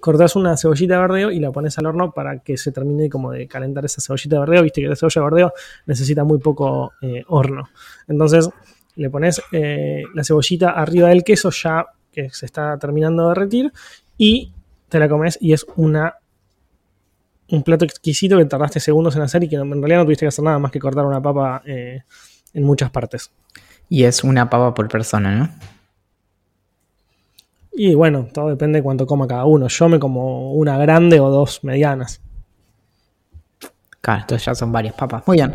cortas una cebollita de verdeo y la pones al horno para que se termine como de calentar esa cebollita de verdeo. Viste que la cebolla de verdeo necesita muy poco eh, horno. Entonces le pones eh, la cebollita arriba del queso ya que se está terminando de derretir y te la comes y es una un plato exquisito que tardaste segundos en hacer y que en realidad no tuviste que hacer nada más que cortar una papa eh, en muchas partes. Y es una papa por persona, ¿no? Y bueno, todo depende de cuánto coma cada uno. Yo me como una grande o dos medianas. Claro, entonces ya son varias papas. Muy bien.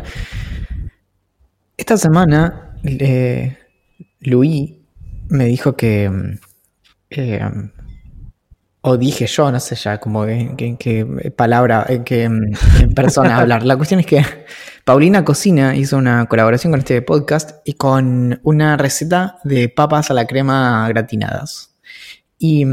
Esta semana, eh, Luis me dijo que. Eh, o dije yo, no sé ya como en qué palabra, en qué persona hablar. La cuestión es que Paulina Cocina hizo una colaboración con este podcast y con una receta de papas a la crema gratinadas. Y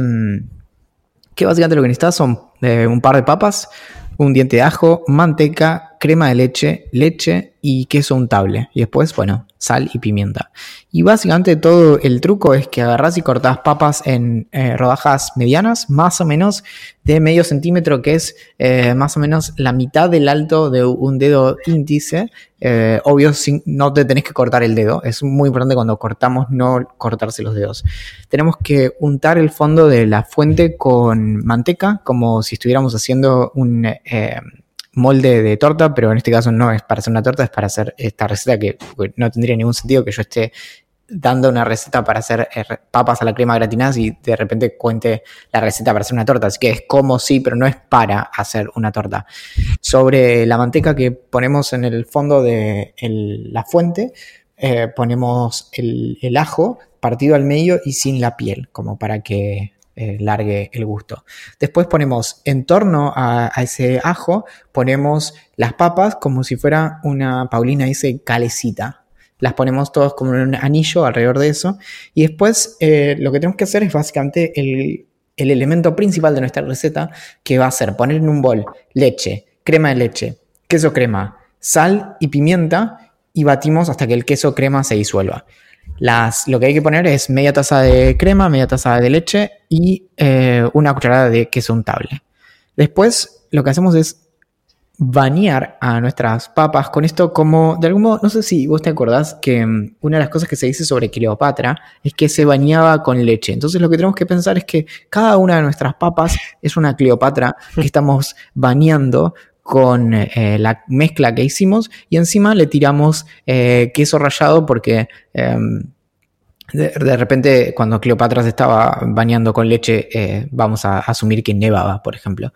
que básicamente lo que necesitas son eh, un par de papas, un diente de ajo, manteca, crema de leche, leche y queso untable. Y después, bueno, sal y pimienta. Y básicamente todo el truco es que agarras y cortás papas en eh, rodajas medianas, más o menos de medio centímetro, que es eh, más o menos la mitad del alto de un dedo índice. Eh, obvio, sin, no te tenés que cortar el dedo. Es muy importante cuando cortamos no cortarse los dedos. Tenemos que untar el fondo de la fuente con manteca, como si estuviéramos haciendo un molde de torta, pero en este caso no es para hacer una torta, es para hacer esta receta que no tendría ningún sentido que yo esté dando una receta para hacer eh, papas a la crema gratinadas y de repente cuente la receta para hacer una torta. Así que es como sí, pero no es para hacer una torta. Sobre la manteca que ponemos en el fondo de la fuente, eh, ponemos el ajo partido al medio y sin la piel, como para que eh, largue el gusto. Después ponemos en torno a, ese ajo, ponemos las papas como si fuera una, Paulina dice, calecita. Las ponemos todos como en un anillo alrededor de eso. Y después eh, lo que tenemos que hacer es básicamente el, el elemento principal de nuestra receta, que va a ser poner en un bol leche, crema de leche, queso crema, sal y pimienta y batimos hasta que el queso crema se disuelva. Las, lo que hay que poner es media taza de crema, media taza de leche y eh, una cucharada de queso untable. Después lo que hacemos es bañar a nuestras papas con esto como, de algún modo, no sé si vos te acordás que um, una de las cosas que se dice sobre Cleopatra es que se bañaba con leche. Entonces lo que tenemos que pensar es que cada una de nuestras papas es una Cleopatra que estamos bañando con eh, la mezcla que hicimos y encima le tiramos eh, queso rallado porque eh, de, de, repente cuando Cleopatra se estaba bañando con leche eh, vamos a asumir que nevaba, por ejemplo.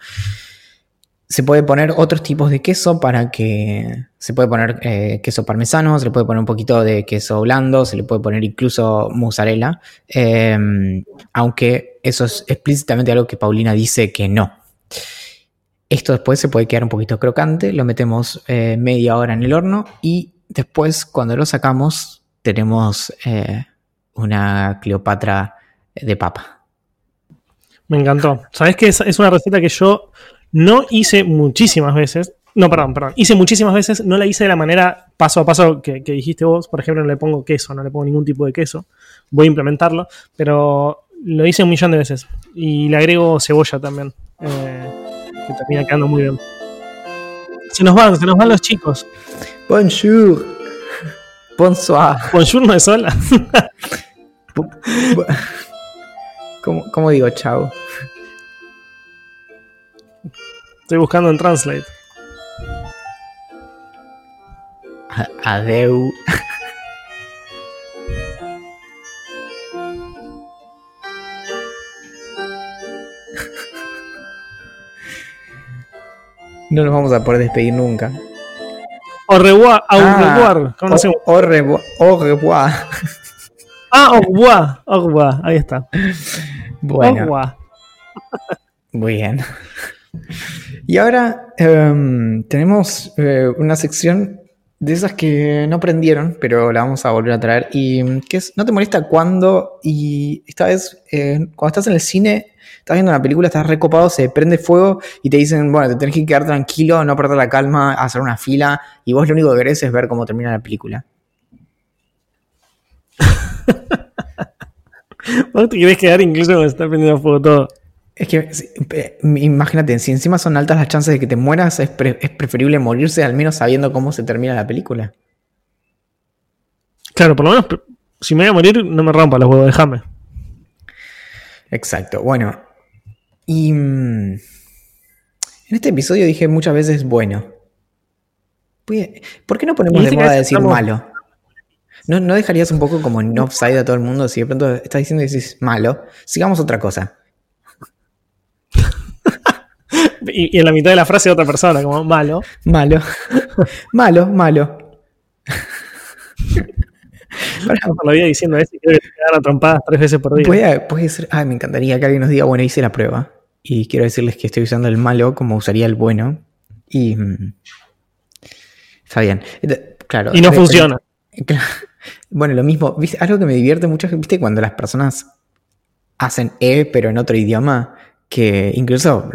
Se puede poner otros tipos de queso para que se puede poner queso parmesano, se le puede poner un poquito de queso blando, se le puede poner incluso mozzarella, aunque eso es explícitamente algo que Paulina dice que no. Esto después se puede quedar un poquito crocante, lo metemos eh, media hora en el horno y después cuando lo sacamos tenemos eh, una Cleopatra de papa. Me encantó. ¿Sabes que es, una receta que yo no hice muchísimas veces? No, perdón, perdón. Hice muchísimas veces, no la hice de la manera paso a paso que, que dijiste vos. Por ejemplo, no le pongo queso, no le pongo ningún tipo de queso. Voy a implementarlo, pero lo hice un millón de veces. Y le agrego cebolla también, eh, que termina quedando muy bien. Se nos van, se nos van los chicos. Bonjour. Bonsoir. Bonjour no es sola. ¿Cómo, cómo digo chao? Estoy buscando en Translate. Adeu. No nos vamos a poder despedir nunca. Au revoir, au Ah, revoir. ¿Cómo llama? au, revoir. Au revoir. Ah, au revoir, au revoir. Ahí está. Au Bueno, revoir. muy bien. Y ahora em, tenemos eh, una sección de esas que no prendieron, pero la vamos a volver a traer. Y que es, ¿no te molesta cuando, y esta vez, eh, cuando estás en el cine, estás viendo una película, estás recopado, se prende fuego y te dicen, bueno, te tenés que quedar tranquilo, no perder la calma, hacer una fila, y vos lo único que querés es ver cómo termina la película? ¿Vos te querés quedar incluso cuando está prendiendo fuego todo? Es que, imagínate, si encima son altas las chances de que te mueras, es, pre- es preferible morirse al menos sabiendo cómo se termina la película. Claro, por lo menos si me voy a morir, no me rompa los huevos, déjame. Exacto, bueno. Y mm, en este episodio dije muchas veces bueno. ¿Por qué no ponemos de moda decir estamos- malo? ¿No, ¿No dejarías un poco como en offside a todo el mundo si de pronto estás diciendo que decís malo? Sigamos otra cosa. Y, y en la mitad de la frase otra persona, como malo. Malo. malo, malo. Paso la vida diciendo que te quedan a trompadas tres veces por día. Puede, puede ser. Ay, me encantaría que alguien nos diga, bueno, hice la prueba. Y quiero decirles que estoy usando el malo como usaría el bueno. Y. mm, Está bien. Claro. y no funciona. Claro. Bueno, lo mismo. ¿viste? Algo que me divierte mucho es viste, cuando las personas hacen E, pero en otro idioma, que incluso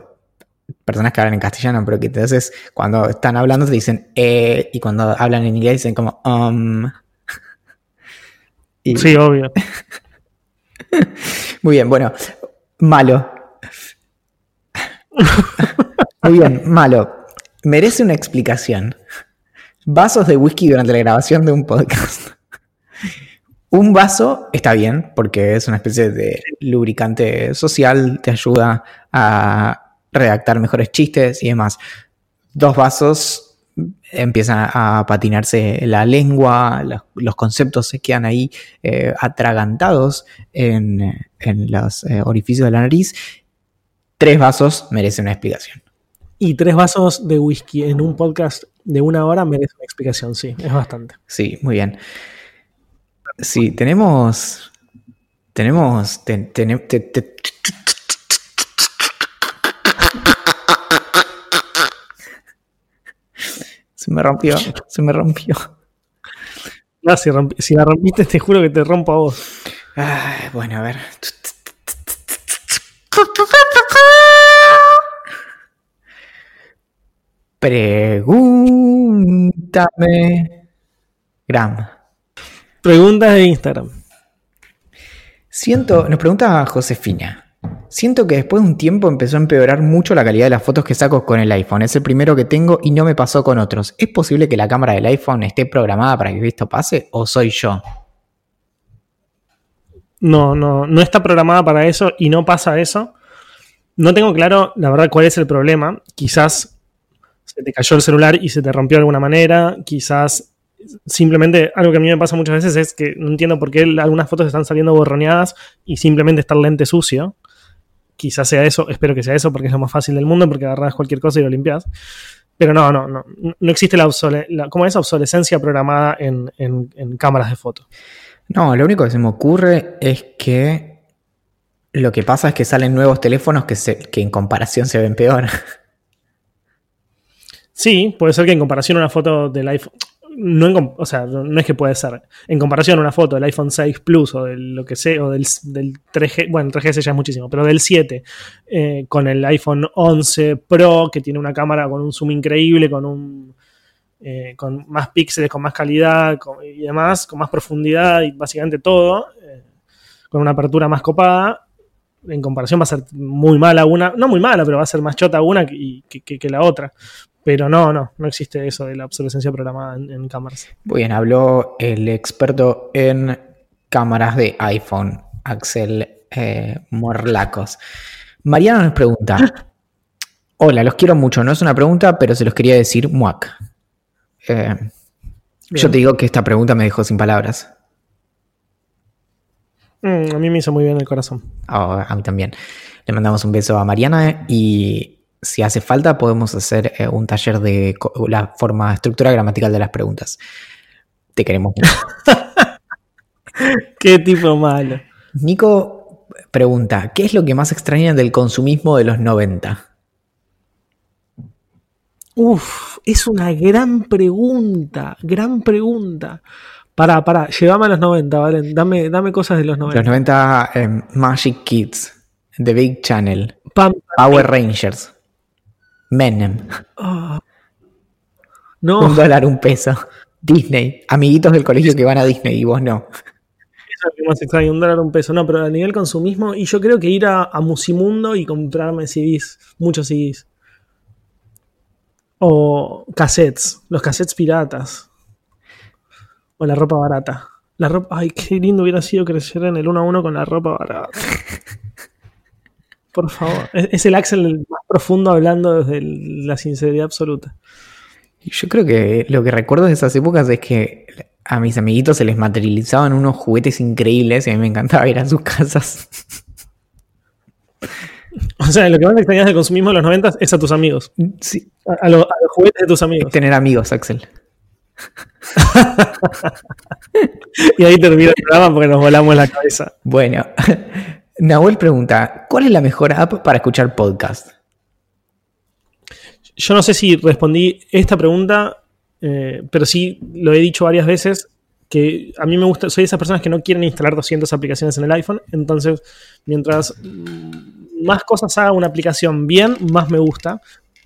personas que hablan en castellano, pero que entonces cuando están hablando te dicen E, y cuando hablan en inglés dicen como um. Y- Sí, obvio. Muy bien, bueno. Malo. Muy bien, malo. Merece una explicación. Vasos de whisky durante la grabación de un podcast. Un vaso está bien, porque es una especie de lubricante social, te ayuda a redactar mejores chistes y demás. Dos vasos empiezan a patinarse la lengua, los, los conceptos se quedan ahí eh, atragantados en, en los eh, orificios de la nariz. Tres vasos merecen una explicación. Y tres vasos de whisky en un podcast de una hora merece una explicación, sí, es bastante. Sí, muy bien. Sí, tenemos. Tenemos. te- tene- te- Se me rompió, se me rompió. No, si, la rompiste, te juro que te rompo a vos. Ay, bueno, a ver. Pregúntame. Gram. Preguntas de Instagram. Siento, nos pregunta Josefina. Siento que después de un tiempo empezó a empeorar mucho la calidad de las fotos que saco con el iPhone. Es el primero que tengo y no me pasó con otros. ¿Es posible que la cámara del iPhone esté programada para que esto pase o soy yo? No, no, no está programada para eso y no pasa eso. No tengo claro, la verdad, cuál es el problema. Quizás se te cayó el celular y se te rompió de alguna manera. Quizás simplemente algo que a mí me pasa muchas veces es que no entiendo por qué algunas fotos están saliendo borroneadas y simplemente está el lente sucio. Quizás sea eso, espero que sea eso porque es lo más fácil del mundo porque agarras cualquier cosa y lo limpias. Pero no, no, no. No existe la, obsole- la ¿cómo es? obsolescencia programada en, en- en cámaras de fotos. No, lo único que se me ocurre es que lo que pasa es que salen nuevos teléfonos que, se- que en comparación se ven peor. Sí, puede ser que en comparación a una foto del iPhone. No, o sea, no es que puede ser. En comparación a una foto del iPhone 6 Plus o del lo que sea, o del, del 3G, bueno, 3GS ya es muchísimo, pero del 7, eh, con el iPhone 11 Pro, que tiene una cámara con un zoom increíble, con un eh, con más píxeles, con más calidad y demás, con más profundidad y básicamente todo, eh, con una apertura más copada. En comparación va a ser muy mala una, no muy mala, pero va a ser más chota una que, que la otra. Pero no, no, no existe eso de la obsolescencia programada en, cámaras. Muy bien, habló el experto en cámaras de iPhone, Axel eh, Morlacos. Mariana nos pregunta: Hola, los quiero mucho. No es una pregunta, pero se los quería decir muac. Eh, yo te digo que esta pregunta me dejó sin palabras. Mm, a mí me hizo muy bien el corazón. Oh, a mí también. Le mandamos un beso a Mariana y si hace falta, podemos hacer eh, un taller de la forma, estructura gramatical de las preguntas. Te queremos mucho. Qué tipo malo. Nico pregunta: ¿Qué es lo que más extraña del consumismo de los 90? Uf, es una gran pregunta, gran pregunta. Pará, pará, llévame a los 90, ¿vale? Dame, dame cosas de los 90. Los 90, em, Magic Kids, The Big Channel, Power Rangers. Menem. No. Un dólar, un peso. Disney. Amiguitos del colegio que van a Disney y vos no. Eso es lo más extraño, un dólar, un peso. No, pero a nivel consumismo, y yo creo que ir a, Musimundo y comprarme CDs, muchos CDs. O cassettes, los cassettes piratas. O la ropa barata. La ropa, ay, qué lindo hubiera sido crecer en el 1 a 1 con la ropa barata. Por favor. Es, el Axel más profundo hablando desde la sinceridad absoluta. Yo creo que lo que recuerdo de esas épocas es que a mis amiguitos se les materializaban unos juguetes increíbles y a mí me encantaba ir a sus casas. O sea, lo que más extrañas del consumismo de los 90 es a tus amigos. Sí. A, los juguetes de tus amigos. Tener amigos, Axel. y ahí termina el programa porque nos volamos la cabeza. Bueno, Nahuel pregunta, ¿cuál es la mejor app para escuchar podcast? Yo no sé si respondí esta pregunta, eh, pero sí lo he dicho varias veces, que a mí me gusta, soy de esas personas que no quieren instalar 200 aplicaciones en el iPhone, entonces mientras más cosas haga una aplicación bien, más me gusta,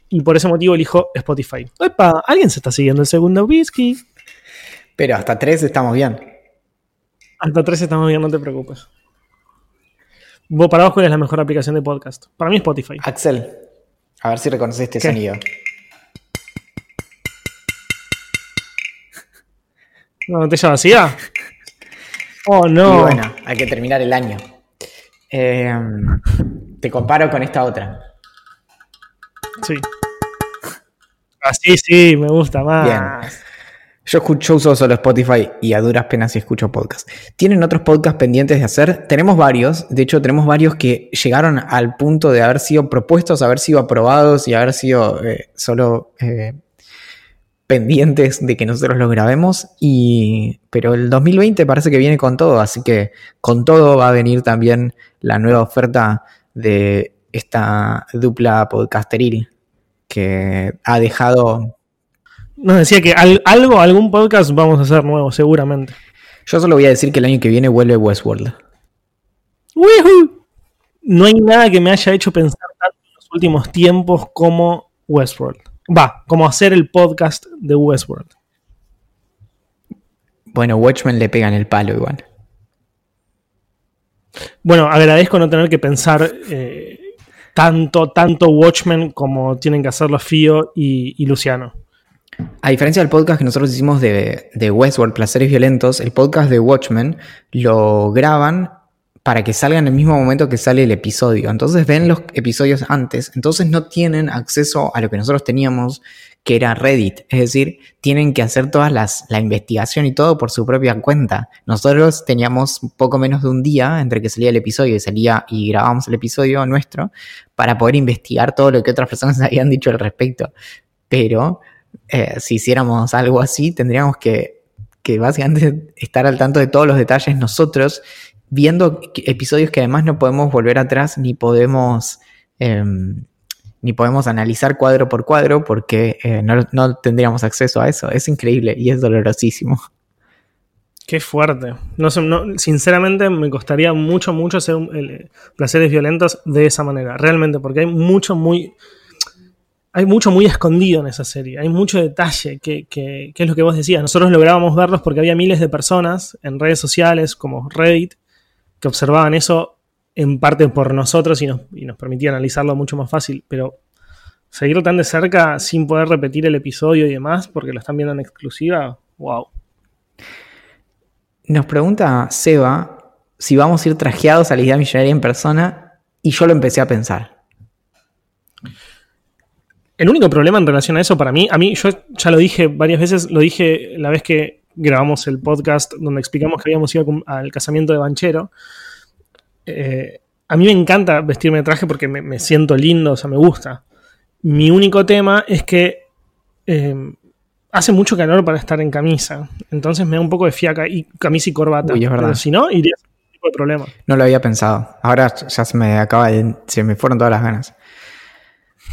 y por ese motivo elijo Spotify. ¡Epa! Alguien se está siguiendo el segundo whisky. Pero hasta tres estamos bien. Hasta tres estamos bien, no te preocupes. Vos para vos, ¿cuál es la mejor aplicación de podcast? Para mí Spotify. Axel, a ver si reconoces este sonido. ¿Una botella vacía? Oh, no. Y bueno, hay que terminar el año. Em, te comparo con esta otra. Sí. Así, ah, sí, me gusta más. Bien. Yo escucho, uso solo Spotify y a duras penas escucho podcast. ¿Tienen otros podcasts pendientes de hacer? Tenemos varios, de hecho tenemos varios que llegaron al punto de haber sido propuestos, haber sido aprobados y haber sido eh, solo eh, pendientes de que nosotros los grabemos. Y, pero el 2020 parece que viene con todo, así que con todo va a venir también la nueva oferta de esta dupla podcasteril que ha dejado nos decía que algo, algún podcast vamos a hacer nuevo, seguramente. Yo solo voy a decir que el año que viene vuelve Westworld. No hay nada que me haya hecho pensar tanto en los últimos tiempos como Westworld. Va, como hacer el podcast de Westworld. Bueno, Watchmen le pegan el palo igual. Bueno, agradezco no tener que pensar eh, tanto, tanto Watchmen como tienen que hacerlo Fio y Luciano. A diferencia del podcast que nosotros hicimos de, Westworld, Placeres Violentos, el podcast de Watchmen lo graban para que salga en el mismo momento que sale el episodio. Entonces ven los episodios antes, entonces no tienen acceso a lo que nosotros teníamos, que era Reddit. Es decir, tienen que hacer toda la investigación y todo por su propia cuenta. Nosotros teníamos poco menos de un día entre que salía el episodio y salía y grabábamos el episodio nuestro para poder investigar todo lo que otras personas habían dicho al respecto. Pero eh, si hiciéramos algo así, tendríamos que, básicamente estar al tanto de todos los detalles nosotros, viendo episodios que además no podemos volver atrás ni podemos em, ni podemos analizar cuadro por cuadro porque eh, no, no tendríamos acceso a eso. Es increíble y es dolorosísimo. Qué fuerte. No, no, sinceramente me costaría mucho, mucho hacer el- placeres violentos de esa manera. Realmente, porque hay mucho muy. Hay mucho muy escondido en esa serie. Hay mucho detalle que, es lo que vos decías. Nosotros lográbamos verlos porque había miles de personas en redes sociales como Reddit que observaban eso en parte por nosotros y nos, y nos permitía analizarlo mucho más fácil. Pero seguirlo tan de cerca sin poder repetir el episodio y demás porque lo están viendo en exclusiva, wow. Nos pregunta Seba si vamos a ir trajeados a la idea millonaria en persona y yo lo empecé a pensar. El único problema en relación a eso para mí, a mí yo ya lo dije varias veces, lo dije la vez que grabamos el podcast donde explicamos que habíamos ido al casamiento de Banchero. Eh, a mí me encanta vestirme de traje porque me, me siento lindo, o sea, me gusta. Mi único tema es que eh, hace mucho calor para estar en camisa, entonces me da un poco de fiaca y camisa y corbata. Uy, es verdad. Pero si no, iría sin ningún tipo de problema. No lo había pensado. Ahora ya se me acaba de, se me fueron todas las ganas.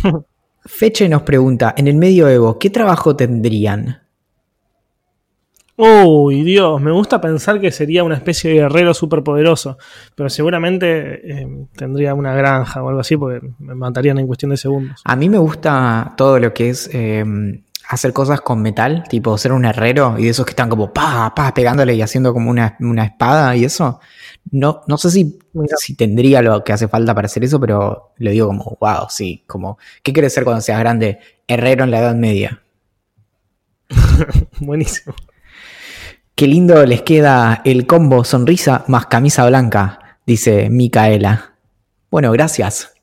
Feche nos pregunta, en el medioevo, ¿qué trabajo tendrían? Uy, Dios, me gusta pensar que sería una especie de guerrero superpoderoso, pero seguramente eh, tendría una granja o algo así, porque me matarían en cuestión de segundos. A mí me gusta todo lo que es eh, hacer cosas con metal, tipo ser un herrero y de esos que están como pa, pa, pegándole y haciendo como una, una espada y eso. No, no sé si, si tendría lo que hace falta para hacer eso, pero lo digo como, wow, sí, como, ¿qué quieres ser cuando seas grande? Herrero en la Edad Media. Buenísimo. Qué lindo les queda el combo sonrisa más camisa blanca, dice Micaela. Bueno, gracias.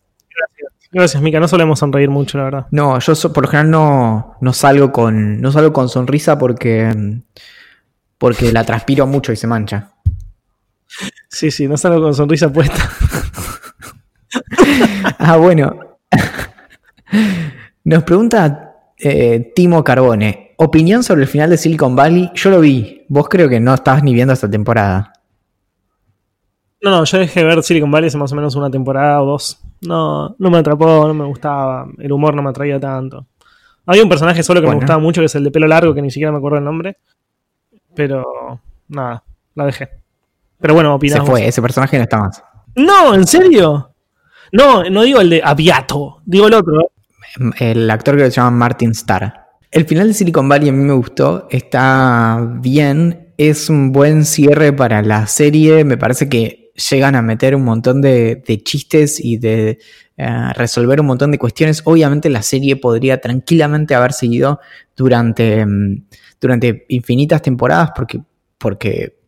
Gracias, Mica. No solemos sonreír mucho, la verdad. No, yo so- por lo general no, no salgo con. No salgo con sonrisa porque. Porque la transpiro mucho y se mancha. Sí, sí, no salgo con sonrisa puesta. Ah, bueno. Nos pregunta eh, Timo Carbone. Opinión sobre el final de Silicon Valley. Yo lo vi. Vos creo que no estabas ni viendo esta temporada. No, no, yo dejé de ver Silicon Valley hace más o menos una temporada o dos. No, no me atrapó, no me gustaba. El humor no me atraía tanto. Había un personaje solo que Bueno. me gustaba mucho, que es el de pelo largo, que ni siquiera me acuerdo el nombre. Pero nada, la dejé. Pero bueno, Se opinamos. fue, ese personaje no está más. No, ¿en serio? No, no digo el de Aviato, digo el otro. El actor que se llama Martin Starr. El final de Silicon Valley a mí me gustó, está bien, es un buen cierre para la serie, me parece que llegan a meter un montón de, de chistes y de eh, resolver un montón de cuestiones. Obviamente la serie podría tranquilamente haber seguido durante, mm, durante infinitas temporadas porque, porque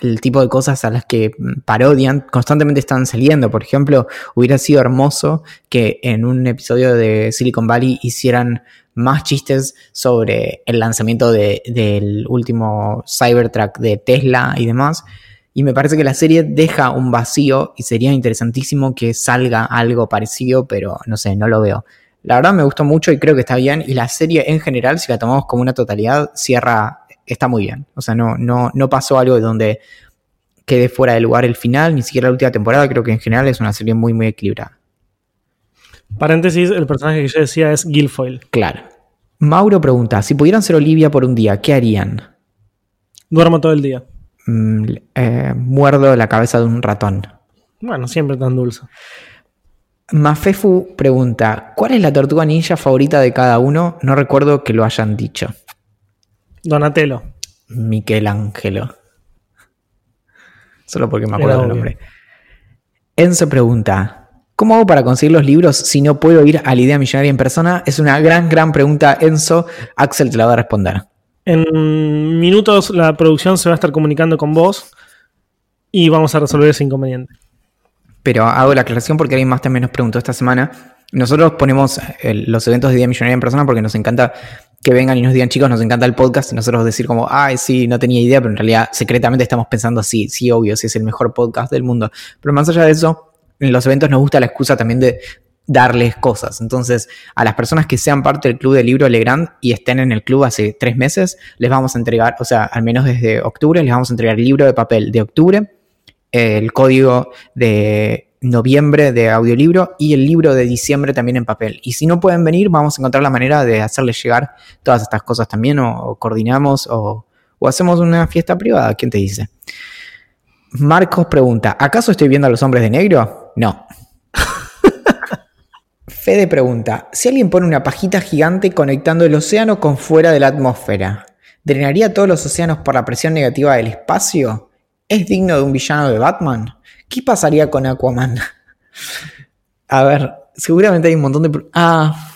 el tipo de cosas a las que mm, parodian constantemente están saliendo. Por ejemplo, hubiera sido hermoso que en un episodio de Silicon Valley hicieran más chistes sobre el lanzamiento de- del último Cybertruck de Tesla y demás. Y me parece que la serie deja un vacío y sería interesantísimo que salga algo parecido, pero no sé, no lo veo. La verdad me gustó mucho y creo que está bien. Y la serie en general, si la tomamos como una totalidad, cierra, está muy bien. O sea, no, no, no pasó algo donde quede fuera de lugar el final, ni siquiera la última temporada. Creo que en general es una serie muy, muy equilibrada. Paréntesis, el personaje que yo decía es Guilfoyle. Claro. Mauro pregunta, si pudieran ser Olivia por un día, ¿qué harían? Duermo todo el día. Mm, eh, muerdo la cabeza de un ratón. Bueno, siempre tan dulce. Mafefu pregunta, ¿cuál es la tortuga ninja favorita de cada uno? No recuerdo que lo hayan dicho. Donatello. Michelangelo. Solo porque me acuerdo del nombre. Enzo pregunta, ¿cómo hago para conseguir los libros si no puedo ir a la idea millonaria en persona? Es una gran, gran pregunta, Enzo. Axel te la va a responder. En minutos la producción se va a estar comunicando con vos y vamos a resolver ese inconveniente. Pero hago la aclaración porque alguien más también nos preguntó esta semana. Nosotros ponemos el- los eventos de Día Millonaria en persona porque nos encanta que vengan y nos digan, chicos, nos encanta el podcast y nosotros decir como, ay, sí, no tenía idea, pero en realidad secretamente estamos pensando así, sí, obvio, sí es el mejor podcast del mundo. Pero más allá de eso, en los eventos nos gusta la excusa también de darles cosas. Entonces, a las personas que sean parte del Club del Libro Legrand y estén en el club hace tres meses, les vamos a entregar, o sea, al menos desde octubre, les vamos a entregar libro de papel de octubre, el código de noviembre de audiolibro y el libro de diciembre también en papel. Y si no pueden venir, vamos a encontrar la manera de hacerles llegar todas estas cosas también, o, coordinamos, o, o, hacemos una fiesta privada. ¿Quién te dice? Marcos pregunta: ¿Acaso estoy viendo a los hombres de negro? No. Fede pregunta: Si alguien pone una pajita gigante conectando el océano con fuera de la atmósfera, ¿drenaría todos los océanos por la presión negativa del espacio? ¿Es digno de un villano de Batman? ¿Qué pasaría con Aquaman? A ver, seguramente hay un montón de... Ah,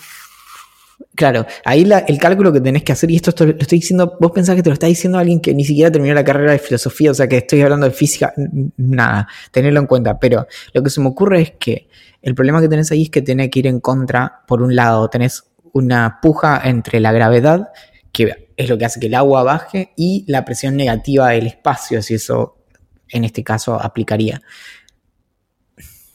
claro, ahí el cálculo que tenés que hacer, y esto, lo estoy diciendo, vos pensás que te lo está diciendo alguien que ni siquiera terminó la carrera de filosofía, o sea que estoy hablando de física, nada, tenerlo en cuenta, pero lo que se me ocurre es que el problema que tenés ahí es que tenés que ir en contra, por un lado, tenés una puja entre la gravedad, que es lo que hace que el agua baje, y la presión negativa del espacio, si eso en este caso aplicaría.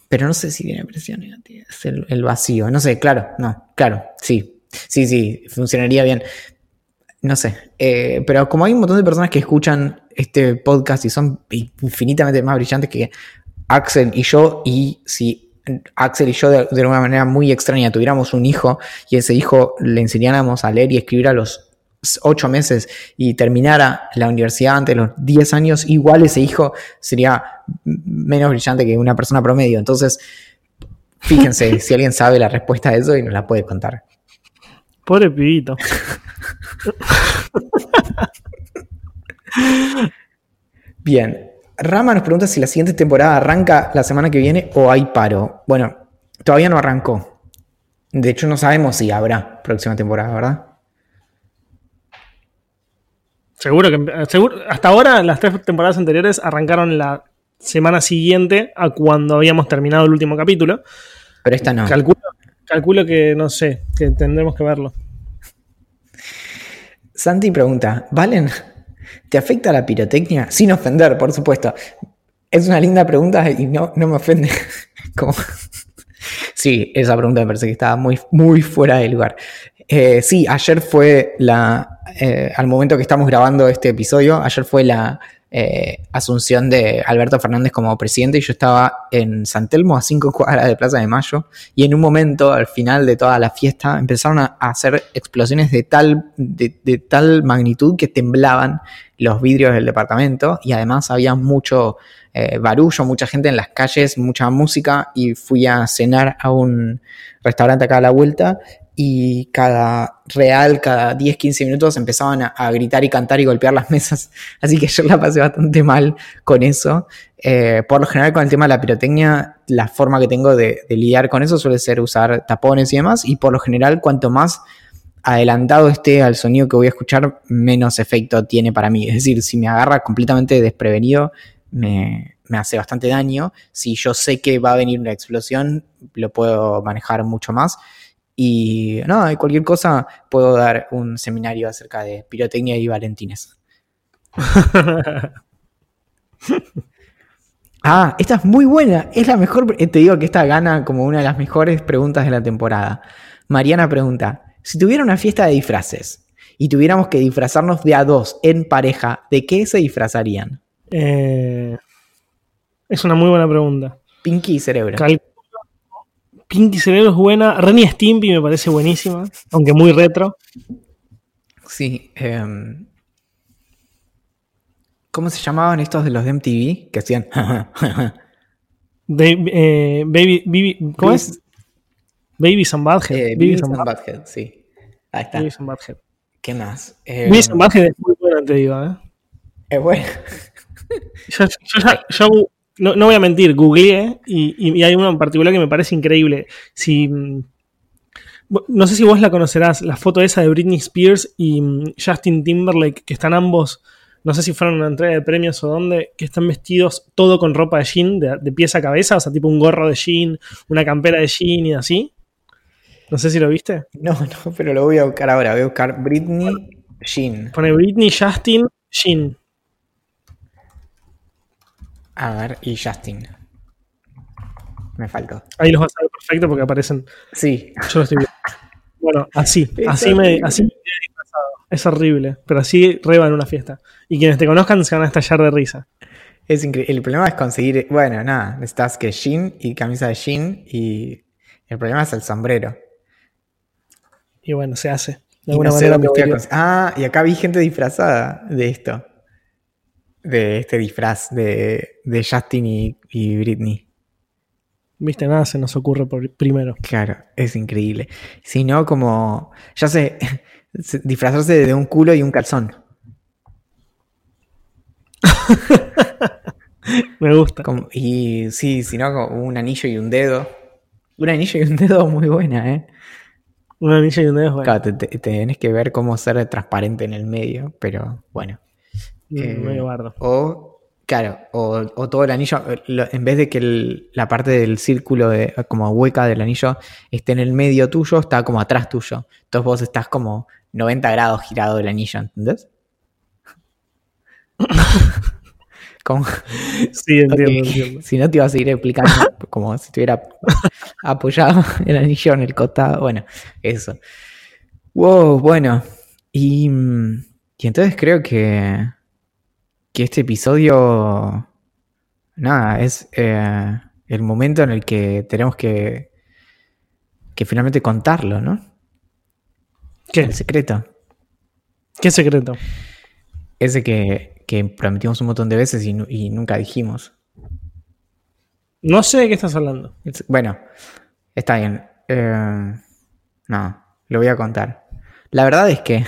Pero no sé si tiene presión negativa, es el, vacío. No sé, claro, no, claro, sí, sí, sí, funcionaría bien. No sé, eh, pero como hay un montón de personas que escuchan este podcast y son infinitamente más brillantes que Axel y yo, y si Axel y yo de, de alguna manera muy extraña tuviéramos un hijo y ese hijo le enseñáramos a leer y escribir a los ocho meses y terminara la universidad antes de los 10 años, igual ese hijo sería menos brillante que una persona promedio. Entonces, fíjense si alguien sabe la respuesta a eso y nos la puede contar. Pobre pibito. Bien. Rama nos pregunta si la siguiente temporada arranca la semana que viene o hay paro. Bueno, todavía no arrancó. De hecho, no sabemos si habrá próxima temporada, ¿verdad? Seguro que hasta ahora las tres temporadas anteriores arrancaron la semana siguiente a cuando habíamos terminado el último capítulo. Pero esta no. Calculo, que no sé, que tendremos que verlo. Santi pregunta, ¿Valen? ¿Te afecta la pirotecnia? Sin ofender, por supuesto. Es una linda pregunta y no, no me ofende. Sí, esa pregunta me parece que estaba muy, muy fuera de lugar. Eh, sí, ayer fue la, eh, al momento que estamos grabando este episodio, ayer fue la eh, asunción de Alberto Fernández como presidente y yo estaba en San Telmo a cinco cuadras de Plaza de Mayo y en un momento al final de toda la fiesta empezaron a, hacer explosiones de tal, de, tal magnitud que temblaban los vidrios del departamento y además había mucho barullo, mucha gente en las calles, mucha música y fui a cenar a un restaurante acá a la vuelta y cada real, cada 10, 15 minutos empezaban a, gritar y cantar y golpear las mesas. Así que yo la pasé bastante mal con eso. Eh, por lo general con el tema de la pirotecnia, la forma que tengo de, lidiar con eso suele ser usar tapones y demás. Y por lo general, cuanto más adelantado esté al sonido que voy a escuchar, menos efecto tiene para mí. Es decir, si me agarra completamente desprevenido, me, me hace bastante daño. Si yo sé que va a venir una explosión, lo puedo manejar mucho más. Y no, de cualquier cosa puedo dar un seminario acerca de pirotecnia y valentines. ah, esta es muy buena. Es la mejor. Te digo que esta gana como una de las mejores preguntas de la temporada. Mariana pregunta: Si tuviera una fiesta de disfraces y tuviéramos que disfrazarnos de a dos en pareja, ¿de qué se disfrazarían? Eh, es una muy buena pregunta. Pinky cerebro. Pinky Cerebro es buena. Renny Stimpy me parece buenísima, aunque muy retro. Sí. Em, ¿Cómo se llamaban estos de los de MTV? Que hacían. Eh, baby, baby, ¿Cómo es? Baby Some Badhead. Eh, Badhead, sí. Ahí está. Baby Some Badhead. ¿Qué más? Baby em, Badhead es muy buena, te digo, ¿eh? Es bueno. yo, yo, no, voy a mentir, googleé y, hay uno en particular que me parece increíble. Si, mm, no sé si vos la conocerás, la foto esa de Britney Spears y mm, Justin Timberlake, que están ambos, no sé si fueron una entrega de premios o dónde, que están vestidos todo con ropa de jean, de, de pies a cabeza, o sea, tipo un gorro de jean, una campera de jean y así. No sé si lo viste. No, no, pero lo voy a buscar ahora. Voy a buscar Britney Jean. Pone Britney, Justin, Jean. A ver, y Justin. Me faltó. Ahí los vas a ver perfecto porque aparecen. Sí. Yo lo estoy viendo. Bueno, así. así me, así Es horrible. Pero así reba en una fiesta. Y quienes te conozcan se van a estallar de risa. Es increíble. El problema es conseguir. Bueno, nada. Necesitas que jean y camisa de jean. Y el problema es el sombrero. Y bueno, se hace. De alguna no manera. cons- Ah, y acá vi gente disfrazada de esto. De este disfraz de, de Justin y, y Britney. Viste, nada se nos ocurre por primero. Claro, es increíble. Si no, como. Ya sé, se- disfrazarse de un culo y un calzón. Me gusta. Como- y sí, si no, como un anillo y un dedo. Un anillo y un dedo muy buena, ¿eh? Un anillo y un dedo es bueno. Claro, te, te- tenés que ver cómo ser transparente en el medio, pero bueno. Eh, medio bardo. O, claro, o, o todo el anillo, eh, en vez de que el- la parte del círculo, de, como hueca del anillo, esté en el medio tuyo, está como atrás tuyo. Entonces vos estás como 90 grados girado del anillo, ¿entendés? Como- Sí, entiendo, entiendo. Si no te iba a seguir explicando como si estuviera apoyado el anillo en el costado. Bueno, eso. Wow, bueno. Y, mm, y entonces creo que, que este episodio, nada, es eh, el momento en el que tenemos que, que finalmente contarlo, ¿no? ¿Qué? El secreto. ¿Qué secreto? Ese que, que prometimos un montón de veces y, nu- y nunca dijimos. No sé de qué estás hablando. Bueno, está bien. Eh, no, lo voy a contar. La verdad es que